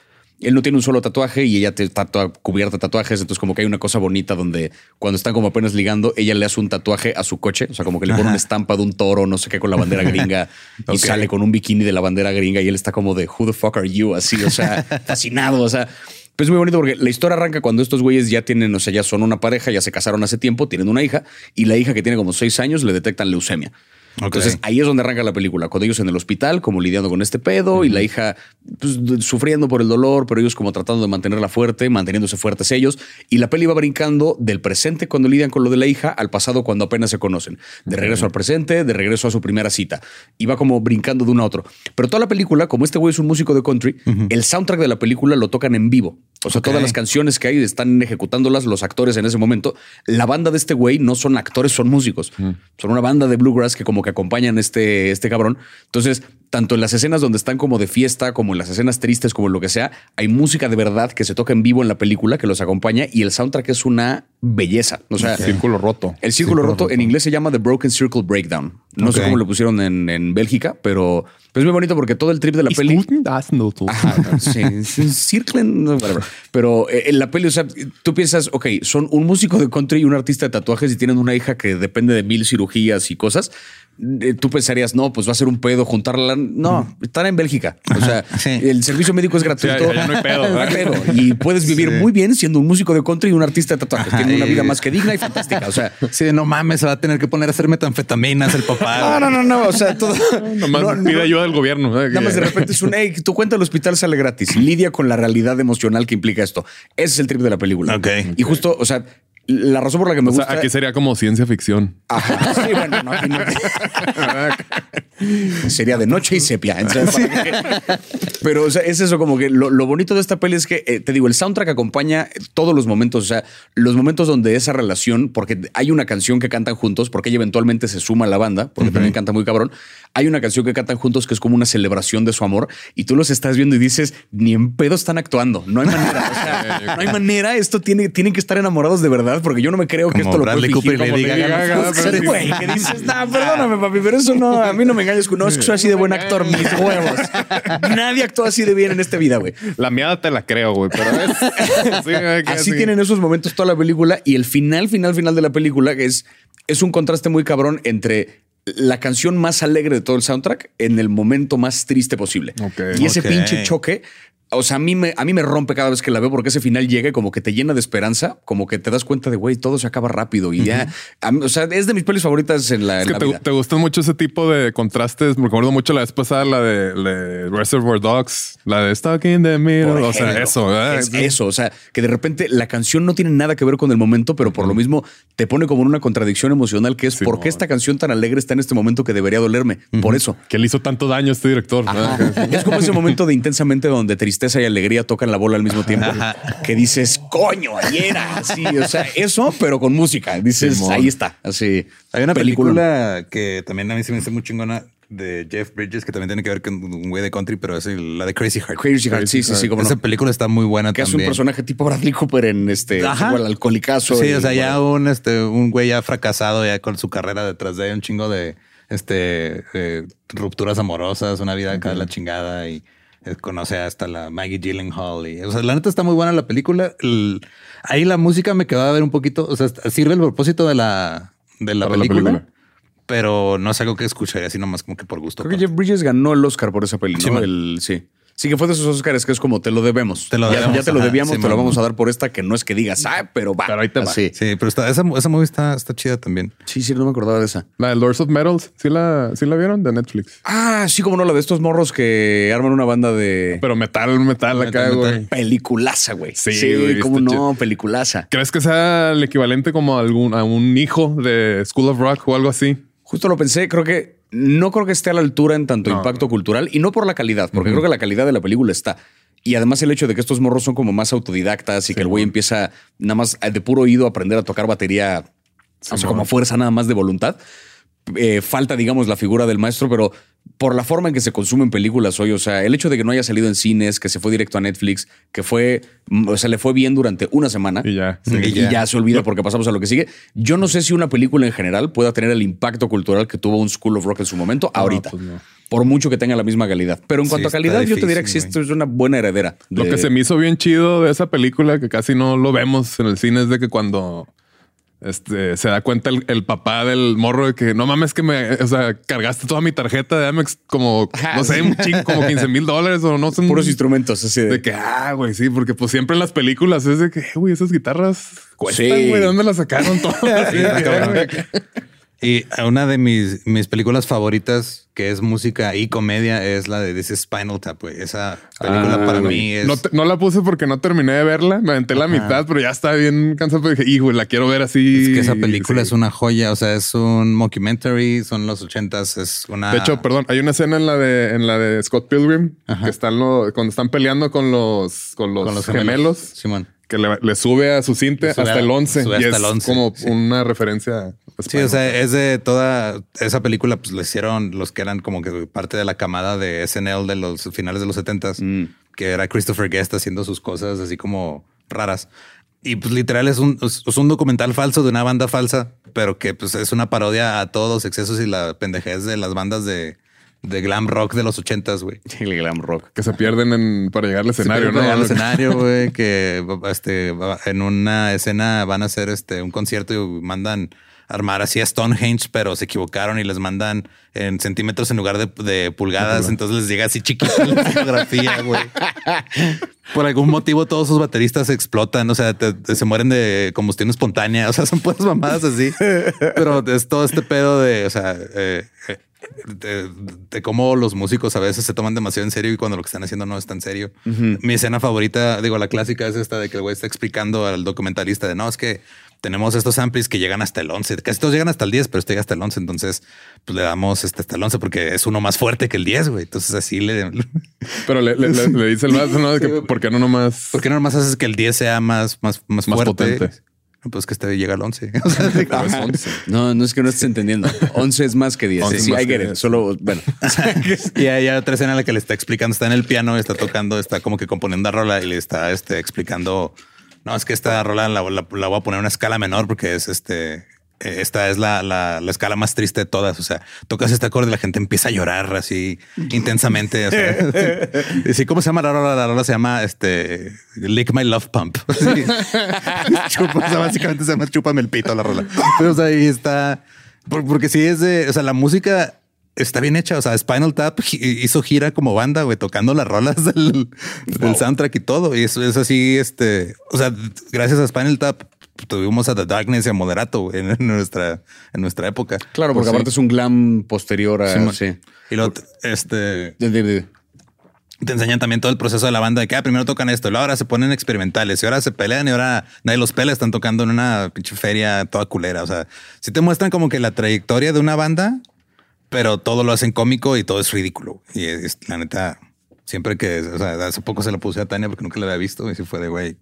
él no tiene un solo tatuaje y ella está toda cubierta de tatuajes. Entonces, como que hay una cosa bonita donde cuando están como apenas ligando, ella le hace un tatuaje a su coche. O sea, como que le pone una estampa de un toro, no sé qué, con la bandera gringa y sale con un bikini de la bandera gringa y él está como de who the fuck are you? Así, o sea, fascinado. O sea, pues es muy bonito porque la historia arranca cuando estos güeyes ya tienen, o sea, ya son una pareja, ya se casaron hace tiempo, tienen una hija y la hija que tiene como seis años le detectan leucemia. Entonces ahí es donde arranca la película, con ellos en el hospital, como lidiando con este pedo y la hija pues, sufriendo por el dolor, pero ellos como tratando de mantenerla fuerte, manteniéndose fuertes ellos. Y la peli va brincando del presente cuando lidian con lo de la hija al pasado cuando apenas se conocen. De regreso al presente, de regreso a su primera cita. Y va como brincando de uno a otro. Pero toda la película, como este güey es un músico de country, el soundtrack de la película lo tocan en vivo. O sea, todas las canciones que hay están ejecutándolas los actores en ese momento. La banda de este güey no son actores, son músicos. Son una banda de bluegrass que como que acompañan este, este cabrón. Entonces, tanto en las escenas donde están como de fiesta, como en las escenas tristes, como en lo que sea, hay música de verdad que se toca en vivo en la película que los acompaña y el soundtrack es una belleza. O sea, círculo roto. El círculo, roto, en inglés se llama The Broken Circle Breakdown. No sé cómo lo pusieron en, en Bélgica, pero es muy bonito porque todo el trip de la peli. Ajá, sí, Pero eh, en la peli, o sea, tú piensas, ok, son un músico de country y un artista de tatuajes y tienen una hija que depende de mil cirugías y cosas tú pensarías, no, pues va a ser un pedo juntarla. No, están en Bélgica. O sea, Sí. el servicio médico es gratuito. Sí, no hay pedo, No hay ¿verdad? pedo. Y puedes vivir muy bien siendo un músico de country y un artista de tatuajes. Tiene una vida más que digna y fantástica. O sea, Sí, no mames, se va a tener que poner a hacer metanfetaminas el papá. no, no, no, no. O sea, todo. Nomás no, no, pide ayuda del gobierno. ¿eh? Nada más de repente es un, hey, tu cuenta del hospital sale gratis. Lidia con la realidad emocional que implica esto. Ese es el trip de la película. Ok. Y justo, o sea, la razón por la que me O sea, gusta. aquí sería como ciencia ficción. Ajá. Sí, bueno, no, no. Sería de noche y sepia. Entonces. Pero o sea, es eso, como que lo, lo bonito de esta peli es que, eh, te digo, el soundtrack acompaña todos los momentos, o sea, los momentos donde esa relación, porque hay una canción que cantan juntos, porque ella eventualmente se suma a la banda, porque también canta muy cabrón, hay una canción que cantan juntos que es como una celebración de su amor y tú los estás viendo y dices, ni en pedo están actuando, no hay manera, o sea, no hay manera, esto tiene, tienen que estar enamorados de verdad, porque yo no me creo que esto lo puede fingir Cooper como Gaga. Güey, que dices, nah, perdóname, papi, pero eso no, a mí no me engañes. No es que soy así de buen actor, mis huevos. Nadie actúa así de bien en esta vida, güey. La miada te la creo, güey, pero es. Sí, Así sí. tienen esos momentos toda la película y el final, final, final de la película es, es un contraste muy cabrón entre la canción más alegre de todo el soundtrack en el momento más triste posible. Y ese pinche choque. O sea, a mí, me, a mí me rompe cada vez que la veo porque ese final llega y como que te llena de esperanza, como que te das cuenta de, güey, todo se acaba rápido y ya. a mí- o sea, es de mis pelis favoritas en la, Es en que la te, vida. te gustan mucho ese tipo de contrastes. Me acuerdo mucho la vez pasada, la de, la de Reservoir Dogs, la de Stuck in the Middle. Por O sea, eso. Es eso, o sea, que de repente la canción no tiene nada que ver con el momento, pero por lo mismo te pone como en una contradicción emocional que es Sí, por qué esta canción tan alegre está en este momento que debería dolerme. Por eso. Que le hizo tanto daño a este director. Es como ese momento de intensamente donde tristeza y alegría tocan la bola al mismo tiempo. Que dices, coño, ayer así. O sea, eso, pero con música. Dices, Simón. ahí está. Así. Hay una Película. película que también a mí se me hace muy chingona de Jeff Bridges que también tiene que ver con un güey de country, pero es el- la de Crazy Heart. Crazy Heart, sí, sí, sí, como Esa no. película está muy buena Que es un también. personaje tipo Bradley Cooper en este Ajá. igual alcoholicazo. Sí, y, o sea, ya un, este, un güey ya fracasado, ya con su carrera detrás de él, un chingo de este, eh, rupturas amorosas, una vida acá de la chingada y conoce hasta la Maggie Gyllenhaal. Y, o sea, la neta está muy buena la película. El- ahí la música me quedó a ver un poquito, o sea, sirve el propósito de la, de la, película, película. pero no es algo que escucharía así nomás como que por gusto. Creo que Jeff Bridges ganó el Oscar por esa. El- sí. Sí, que fue de esos Oscars que es como te lo debemos. Te lo ya, debemos, ya te lo ajá, debíamos, sí, te lo vamos a dar por esta que no es que digas, ah, pero va. Pero ahí te va. Así. Sí, pero está, esa, esa movie está, está chida también. Sí, sí, no me acordaba de esa. La de Lords of Metals, ¿sí la, ¿sí la vieron? De Netflix. Ah, sí, como no, la de estos morros que arman una banda de Pero metal, metal acá, Metal, güey. peliculaza, güey. Sí, Sí, güey, cómo no, peliculaza. ¿Crees que sea el equivalente como a, algún, a un hijo de School of Rock o algo así? Justo lo pensé, creo que no creo que esté a la altura en tanto No. impacto cultural y no por la calidad, porque creo que la calidad de la película está. Y además el hecho de que estos morros son como más autodidactas y que el güey empieza nada más eh, de puro oído a aprender a tocar batería, o sea, como fuerza nada más de voluntad. Eh, falta, digamos, la figura del maestro, pero por la forma en que se consumen películas hoy, o sea, el hecho de que no haya salido en cines, que se fue directo a Netflix, que fue, mm, o sea, le fue bien durante una semana Y ya. y, Y ya. ya. se olvida porque pasamos a lo que sigue. Yo no sé si una película en general pueda tener el impacto cultural que tuvo un School of Rock en su momento ahorita. pues no. Por mucho que tenga la misma calidad. Pero en Sí, cuanto a calidad, yo te diría que sí, esto es una buena heredera. Lo que se me hizo bien chido de esa película, que casi no lo vemos en el cine, es de que cuando este, se da cuenta el, el papá del morro de que no mames que me, o sea, cargaste toda mi tarjeta de Amex como, Ajá, no sé, sí. un chingo, como 15 mil dólares o no sé. Puros instrumentos así de... De que, ah, güey, sí, porque pues siempre en las películas es de que, "Eh, güey, esas guitarras cuestan, Sí. güey, ¿de dónde las sacaron todas? Sí. Y una de mis, mis películas favoritas, que es música y comedia, es la de This is Spinal Tap, güey. Esa película Ah, para mí es... No, te- no la puse porque no terminé de verla, me aventé la mitad, pero ya estaba bien cansado. Pero dije, hijo, la quiero ver así. Es que esa película Sí. es una joya, o sea, es un mockumentary, son los ochentas, es una... De hecho, perdón, hay una escena en la de en la de Scott Pilgrim Ajá. que están lo- cuando están peleando con los con los, con los gemelos, Simón. Que le, le sube a su sube hasta a- el 11 sube y hasta es el 11, como sí. una referencia. a Sí, o sea, es de toda esa película, pues lo hicieron los que eran como que parte de la camada de SNL de los finales de los setentas, Mm. que era Christopher Guest haciendo sus cosas así como raras. Y pues literal es un, es es un documental falso de una banda falsa, pero que pues es una parodia a todos los excesos y la pendejez de las bandas de, de glam rock de los ochentas, güey. El glam rock. que se pierden en, para llegar al escenario, ¿no? Al escenario, güey, que este, en una escena van a hacer este, un concierto y mandan armar así a Stonehenge, pero se equivocaron y les mandan en centímetros en lugar de, pulgadas. Entonces les llega así chiquita la fotografía, güey. Por algún motivo todos sus bateristas explotan, o sea, se mueren de combustión espontánea, o sea, son puras mamadas así. Pero es todo este pedo de, o sea, eh, de, cómo los músicos a veces se toman demasiado en serio y cuando lo que están haciendo no es tan serio. Mi escena favorita, digo, la clásica es esta de que el güey está explicando al documentalista de no, es que tenemos estos amplis que llegan hasta el 11. Casi todos llegan hasta el 10, pero este llega hasta el 11. Entonces, pues le damos este hasta el 11 porque es uno más fuerte que el 10, güey. Entonces así le... Pero le, dice el más, ¿no? Que, ¿Por qué no nomás? ¿Por qué no nomás haces que el 10 sea más, más, más, fuerte? Potente. Pues que este llega al 11. No, no es que no estés entendiendo. 11 es más que 10. sí, hay que Solo, bueno. y hay otra escena en la que le está explicando, está en el piano, está tocando, está como que componiendo a rola y le está este, explicando no, es que esta rola la, voy a poner en una escala menor porque es este. Eh, esta es la, la, escala más triste de todas. O sea, tocas este acorde y la gente empieza a llorar así intensamente. O sea, ¿cómo se llama la rola? La rola se llama este Lick My Love Pump. básicamente se llama Chúpame el pito la rola. Pero o sea, ahí está. Porque si es de, o sea, la música está bien hecha. O sea, Spinal Tap hizo gira como banda, güey, tocando las rolas del, soundtrack y todo. Y eso es así, este, o sea, gracias a Spinal Tap tuvimos a The Darkness y a Moderato en nuestra, en nuestra época. Claro, porque pues aparte es un glam posterior a... Sí, Y lo, este... te enseñan también todo el proceso de la banda de que ah, primero tocan esto, y ahora se ponen experimentales y ahora se pelean y ahora nadie los pelea, están tocando en una pinche feria toda culera. O sea, si te muestran como que la trayectoria de una banda pero todo lo hacen cómico y todo es ridículo. Y es, la neta, siempre que, o sea, hace poco se lo puse a Tania porque nunca la había visto y si fue de güey.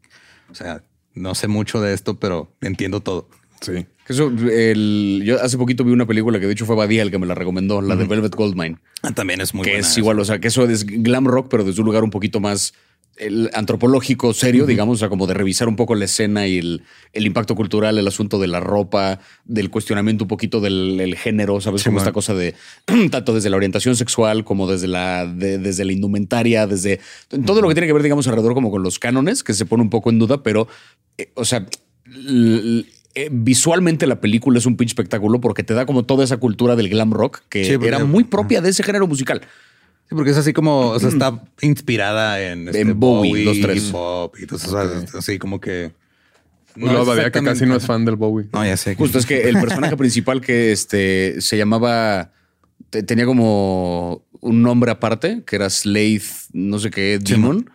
O sea, no sé mucho de esto, pero entiendo todo. Sí. Eso, el, yo hace poquito vi una película que de hecho fue Badía el que me la recomendó, la de Velvet Goldmine. Ah, también es muy que es igual, o sea, que eso es glam rock, pero desde un lugar un poquito más el antropológico serio, digamos, o sea, como de revisar un poco la escena y el, impacto cultural, el asunto de la ropa, del cuestionamiento un poquito del género, ¿sabes? como esta cosa de tanto desde la orientación sexual como desde la, desde la indumentaria, desde todo lo que tiene que ver, digamos, alrededor como con los cánones, que se pone un poco en duda, pero, eh, o sea, eh, visualmente la película es un pinche espectáculo porque te da como toda esa cultura del glam rock que era muy propia de ese género musical. Sí, porque es así como, o sea, está inspirada en, este, Bowie, los tres. Pop, y entonces, así como que... No, todavía que casi no es fan del Bowie. No, ya sé. Justo es que el personaje principal que este, se llamaba, tenía como un nombre aparte, que era Slade, no sé qué, Demon.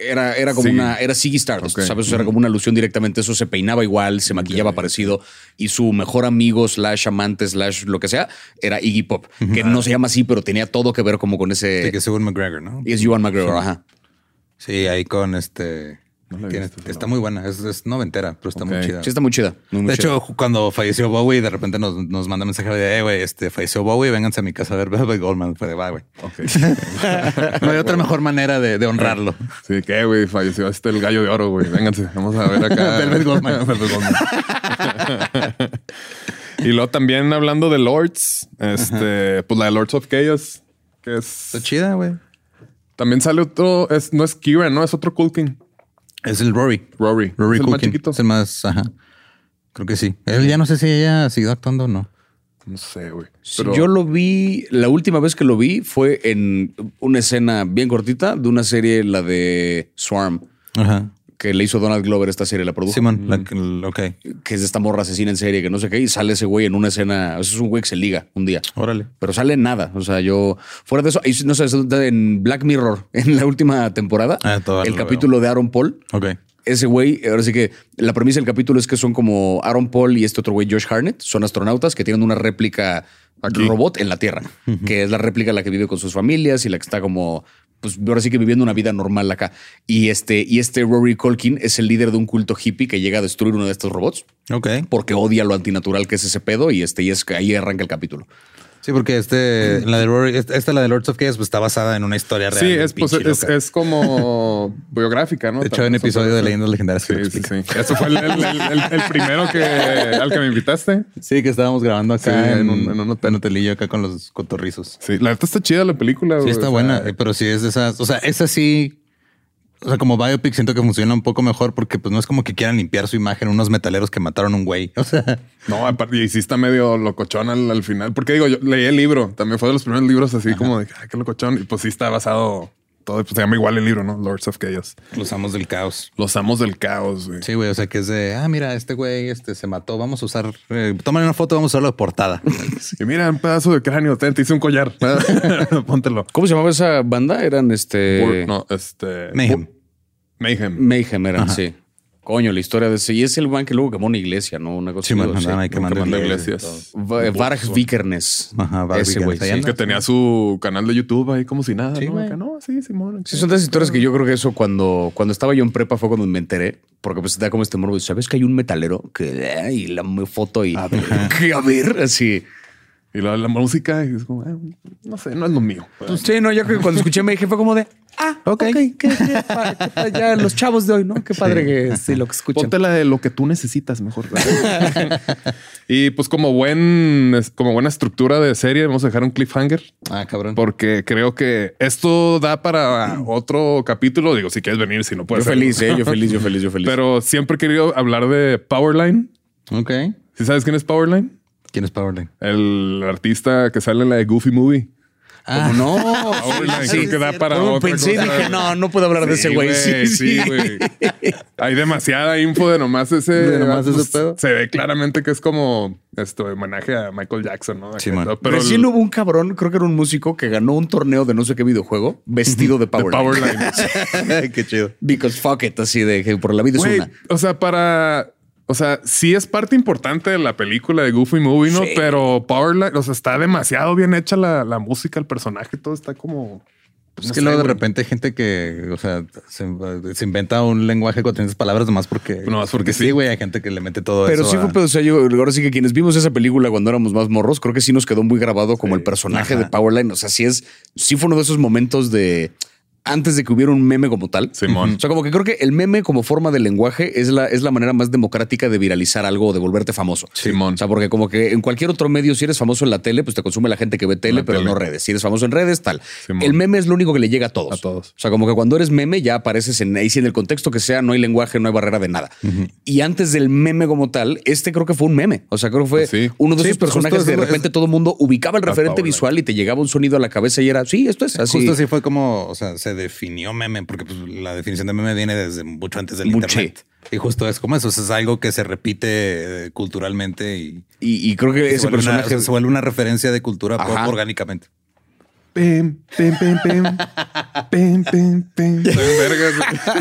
Era, era como una, era Ziggy Stardust, ¿sabes? era como una alusión directamente. Eso se peinaba igual, se maquillaba parecido. Y su mejor amigo, slash amante, slash lo que sea, era Iggy Pop, que no se llama así, pero tenía todo que ver como con ese. Sí, que es Ewan McGregor, ¿no? Y es Ewan McGregor, ajá. Sí, ahí con este está muy buena, es, noventera, pero está muy chida. Sí, está muy chida. de hecho, cuando falleció Bowie, de repente nos, nos manda mensaje de, eh, güey, este, falleció Bowie, vénganse a mi casa a ver Velvet Goldman. Fue de, va, güey. no hay otra mejor manera de, honrarlo. Sí, que, güey, falleció este el gallo de oro, güey. Vénganse, vamos a ver acá. Velvet Goldman. Goldman. y luego también hablando de Lords, este, pues la de Lords of Chaos, que es... Está chida, güey. También sale otro, es, no es Kieran, ¿no? Es otro Culkin. Es el Rory. Rory. Rory es el más chiquito. Es el más, ajá. Creo que sí. Él ya no sé si ella ha seguido actuando o no. No sé, güey. Yo lo vi, la última vez que lo vi fue en una escena bien cortita de una serie, la de Swarm. Ajá que le hizo Donald Glover esta serie, la produjo. Simón, ok. Que es de esta morra asesina en serie, que no sé qué, y sale ese güey en una escena. es un güey que se liga un día. Órale. Pero sale nada. O sea, yo, fuera de eso, no sé, en Black Mirror, en la última temporada, ah, el capítulo de Aaron Paul. Ok. Ese güey, ahora sí que la premisa del capítulo es que son como Aaron Paul y este otro güey, Josh Harnett, son astronautas que tienen una réplica robot en la Tierra, que es la réplica la que vive con sus familias y la que está como pues ahora sí que viviendo una vida normal acá. Y este, y este Rory Colkin es el líder de un culto hippie que llega a destruir uno de estos robots. Ok. Porque odia lo antinatural que es ese pedo y este, y es que ahí arranca el capítulo. Sí, porque este, la de Rory, esta, la de Lords of Chaos, pues está basada en una historia real. Sí, es, pues, es, como biográfica, ¿no? De hecho, en episodio de Leyendas Legendarias. Sí, sí, sí. Eso fue el, primero que, al que me invitaste. Sí, que estábamos grabando acá en, un, en, un, hotelillo acá con los cotorrizos. Sí, la verdad está chida la película. Sí, está buena, pero sí es de esas, o sea, esa sí O sea, como biopic siento que funciona un poco mejor porque pues no es como que quieran limpiar su imagen unos metaleros que mataron a un güey. O sea, No, aparte, y sí está medio locochón al, al final. Porque digo, yo leí el libro. También fue de los primeros libros así como de, ay, qué locochón. Y pues sí está basado todo. Pues se llama igual el libro, ¿no? Lords of Chaos. los amos del caos. Los amos del caos, güey. Sí, güey. O sea, que es de, ah, mira, este güey este, se mató. Vamos a usar, eh, tómale una foto, vamos a usarlo de portada. Y mira, un pedazo de cráneo. Te hice un collar. Póntelo. ¿Cómo se llamaba esa banda? Eran este. Bur- no, este. Mayhem. Mayhem. Mayhem eran, sí. Coño, la historia de ese. Y es el man que luego quemó una iglesia, ¿no? Una cosa Sí, man, andaban ahí quemando quemando iglesias. iglesias. Va- Varg Vikernes. Ajá, Varg Ese güey. Sí. Que tenía su canal de YouTube ahí como si nada. Sí, ¿no? Acá, no, sí, Simón. Sí, son de esas historias que yo creo que eso cuando, cuando estaba yo en prepa fue cuando me enteré, porque pues da como este morbo. ¿Sabes que hay un metalero que eh, y la foto y que a ver así? Y la, la música, es como, eh, no sé, no es lo mío. Pues, sí, no, yo que cuando escuché me dije fue como de ah, ok, qué, qué ya los chavos de hoy, ¿no? Qué padre que sí lo que escuchan. Ponte la de lo que tú necesitas mejor. y pues como buen, como buena estructura de serie, vamos a dejar un cliffhanger Ah, cabrón. porque creo que esto da para otro capítulo. Digo, si quieres venir, si no Yo puedes. feliz, eh, yo feliz, yo feliz, yo feliz. Pero siempre he querido hablar de Powerline. Ok. ¿Sí sabes quién es Powerline? ¿Quién es Powerline? El artista que sale en la de Goofy Movie. ¿Cómo no? Powerline, creo que da para No, otra pensé y cosa. dije, no, no puedo hablar de ese güey. Sí, sí, güey. Hay demasiada info de nomás ese. De nomás ese pues, pedo. Se ve claramente que es como esto homenaje a Michael Jackson, ¿no? Sí, man. Pero el- Recién hubo un cabrón, creo que era un músico que ganó un torneo de no sé qué videojuego vestido de de Power. Powerline. Qué chido. Because fuck it, así de que por la vida es una. o sea, para. O sea, sí es parte importante de la película de Goofy Movie, ¿no? Sí. Pero Powerline, o sea, está demasiado bien hecha la, la música, el personaje, todo está como. Pues no es que sé, luego de repente hay gente que, o sea, se, se inventa un lenguaje con tantas palabras nomás porque, Nomás porque sí. sí, güey. Hay gente que le mete todo Pero eso. sí a- fue, pero, o sea, yo ahora sí que quienes vimos esa película cuando éramos más morros, creo que sí nos quedó muy grabado como el personaje Ajá. de Powerline. O sea, sí es, sí fue uno de esos momentos de antes de que hubiera un meme como tal. Simón. O sea, como que creo que el meme como forma de lenguaje es la, es la manera más democrática de viralizar algo o de volverte famoso. Simón. O sea, porque como que en cualquier otro medio, si eres famoso en la tele, pues te consume la gente que ve tele, La pero tele. no redes. Si eres famoso en redes, tal. Simón. El meme es lo único que le llega a todos. A todos. O sea, como que cuando eres meme ya apareces en ahí, si en el contexto que sea, no hay lenguaje, no hay barrera de nada. Y antes del meme como tal, este creo que fue un meme. O sea, creo que fue Pues sí. uno de Sí, esos pues personajes que de es- repente todo el mundo ubicaba el referente Powerline. visual y te llegaba un sonido a la cabeza y era, sí, esto es así. Justo así fue como, o sea, se definió meme, porque pues, la definición de meme viene desde mucho antes del Mucho. internet. Y justo es como eso, es algo que se repite eh, culturalmente y, Y, y creo que se, ese personaje... se vuelve una referencia de cultura pop orgánicamente. Pim, pim, pim, pim. Pim, pim.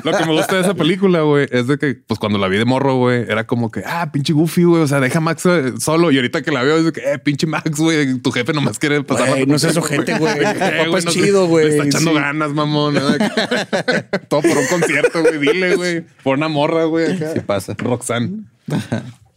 Lo que me gusta de esa película, güey, es de que, pues cuando la vi de morro, güey, era como que, ah, pinche Goofy, güey. O sea, deja a Max eh, solo. Y ahorita que la veo, es de que, eh, pinche Max, güey. Tu jefe nomás quiere pasar Güey, la no seas ojete, güey. Papá es chido, güey. Está echando Sí. ganas, mamón. Todo por un concierto, güey. Dile, güey. Por una morra, güey. Sí pasa. Roxanne.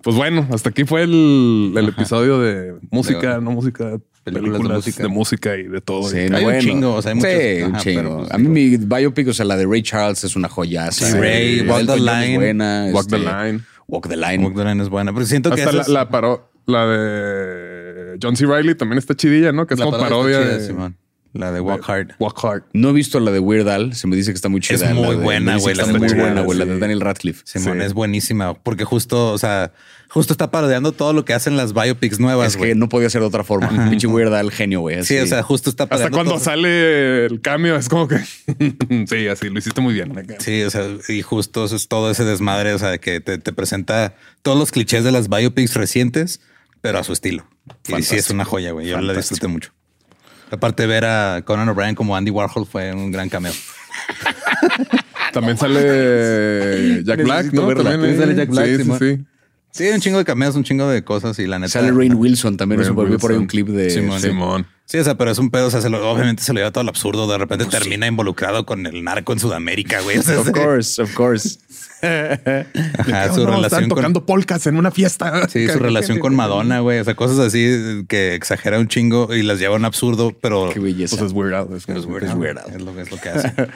Pues bueno, hasta aquí fue el, el episodio de música, De- no música, películas películas, de de, música. y de todo. Sí, Y- no, Hay un bueno. chingo, o sea, hay Sí, muchos- un ajá, chingo. a mí mi biopic, o sea, la de Ray Charles es una joya. Sí, Ray, Walk the Line. buena. Walk the este, Line. Walk the Line. Walk the Line es buena, pero siento que Hasta la, la paró, la de John C. Riley también está chidilla, ¿no? Que es la como parodia chida, de Simón. La de Walk Hard. Walk Hard. No he visto la de Weird Al. Se me dice que está muy chida. Es La muy de- buena, güey, la está muy buena, güey. La sí. de Daniel Radcliffe. Simón Sí. es buenísima porque justo, o sea, justo está parodiando todo lo que hacen las biopics nuevas. Es que güey. no podía ser de otra forma. Pinche Weird Al, genio, güey. Sí, o sea, justo está Hasta parodiando cuando todo. sale el cambio es como que sí, así lo hiciste muy bien. Sí, o sea, y justo eso es todo ese desmadre, o sea, que te, te presenta todos los clichés de las biopics recientes, pero a su estilo. Y sí, es una joya, güey. Yo la disfruté mucho. Aparte, ver a Conan O'Brien como Andy Warhol fue un gran cameo. También sale Jack Black, ¿no? verla. También, También sale Jack Black, Sí, sí, sí. Sí, un chingo de cameos, un chingo de cosas y la neta. Sale Rain Wilson también. Eso volvió por ahí un clip de. Simón, sí. Simón. Sí, o sea, pero es un pedo. O sea, se lo- obviamente se lo lleva todo el absurdo. De repente termina involucrado con el narco en Sudamérica, güey. O sea, Of course, of course. Ajá, su No, relación están con. tocando polcas en una fiesta. Sí, su relación con Madonna, güey. O sea, cosas así que exagera un chingo y las lleva a un absurdo, pero Qué belleza. Pues es weird Al, es como- es weird. Es weird. Es lo, es lo que hace.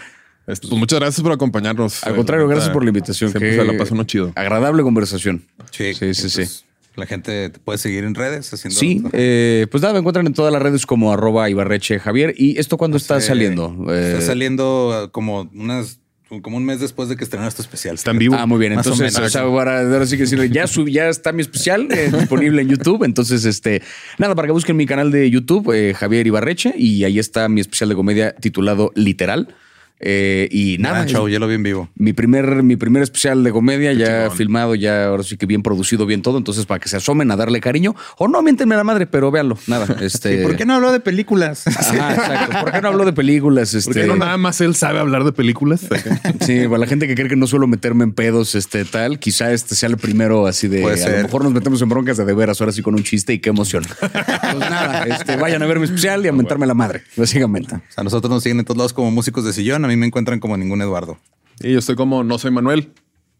Este, Pues muchas gracias por acompañarnos. Al contrario, gracias por la invitación. Siempre Qué se la pasa uno chido. Agradable conversación. Sí, sí, sí. sí. pues, La gente te puede seguir en redes haciendo. Sí, eh, pues nada, me encuentran en todas las redes como arroba Ibarreche Javier. ¿Y esto cuándo está Eh, saliendo? Eh, Está saliendo uh, como unas como un mes después de que estrenaste tu especial. Está en vivo. Ah, muy bien. Más Entonces, o, menos. sea, ahora, ahora sí que sí, ya, sub- ya está mi especial eh, disponible en YouTube. Entonces, este, nada, para que busquen mi canal de YouTube, eh, Javier Ibarreche, y ahí está mi especial de comedia titulado Literal. Eh, y nada, Nada, show, yo lo vi en vivo. mi primer, mi primer especial de comedia, ya chingón. filmado, ya ahora sí que bien producido, bien todo. Entonces, para que se asomen a darle cariño, o no, miéntenme la madre, pero véanlo. Nada, este. ¿Y por qué no habló de películas? Ajá, exacto. ¿Por qué no hablo de películas? Este, Porque no nada más él sabe hablar de películas. Sí, para la gente que cree que no suelo meterme en pedos, este tal, quizá este sea el primero así de Puede a ser. lo mejor nos metemos en broncas de de veras, ahora sí con un chiste y qué emoción. Pues nada, este, vayan a ver mi especial y a mentarme la madre, básicamente. O sea, nosotros nos siguen en todos lados como músicos de sillón. A mí me encuentran como ningún Eduardo. y yo estoy como no soy Manuel.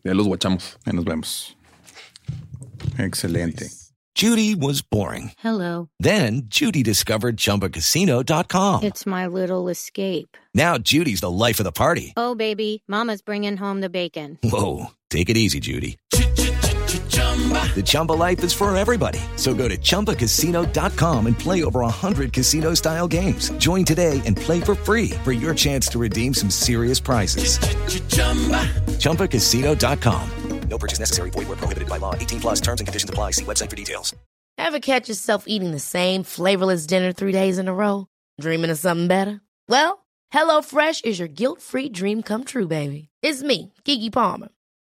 Ya los guachamos. Ahí nos vemos. Excelente. Judy was boring. Hello. Then Judy discovered ChumbaCasino.com. It's my little escape. Now Judy's the life of the party. Oh, baby, Mama's bringing home the bacon. Whoa, take it easy, Judy. The Chumba life is for everybody. So go to ChumbaCasino.com and play over 100 casino style games. Join today and play for free for your chance to redeem some serious prizes. Chumba ChumbaCasino.com. No purchase necessary. Void where prohibited by law. 18 plus terms and conditions apply. See website for details. Ever catch yourself eating the same flavorless dinner three days in a row? Dreaming of something better? Well, HelloFresh is your guilt-free dream come true, baby. It's me, Kiki Palmer.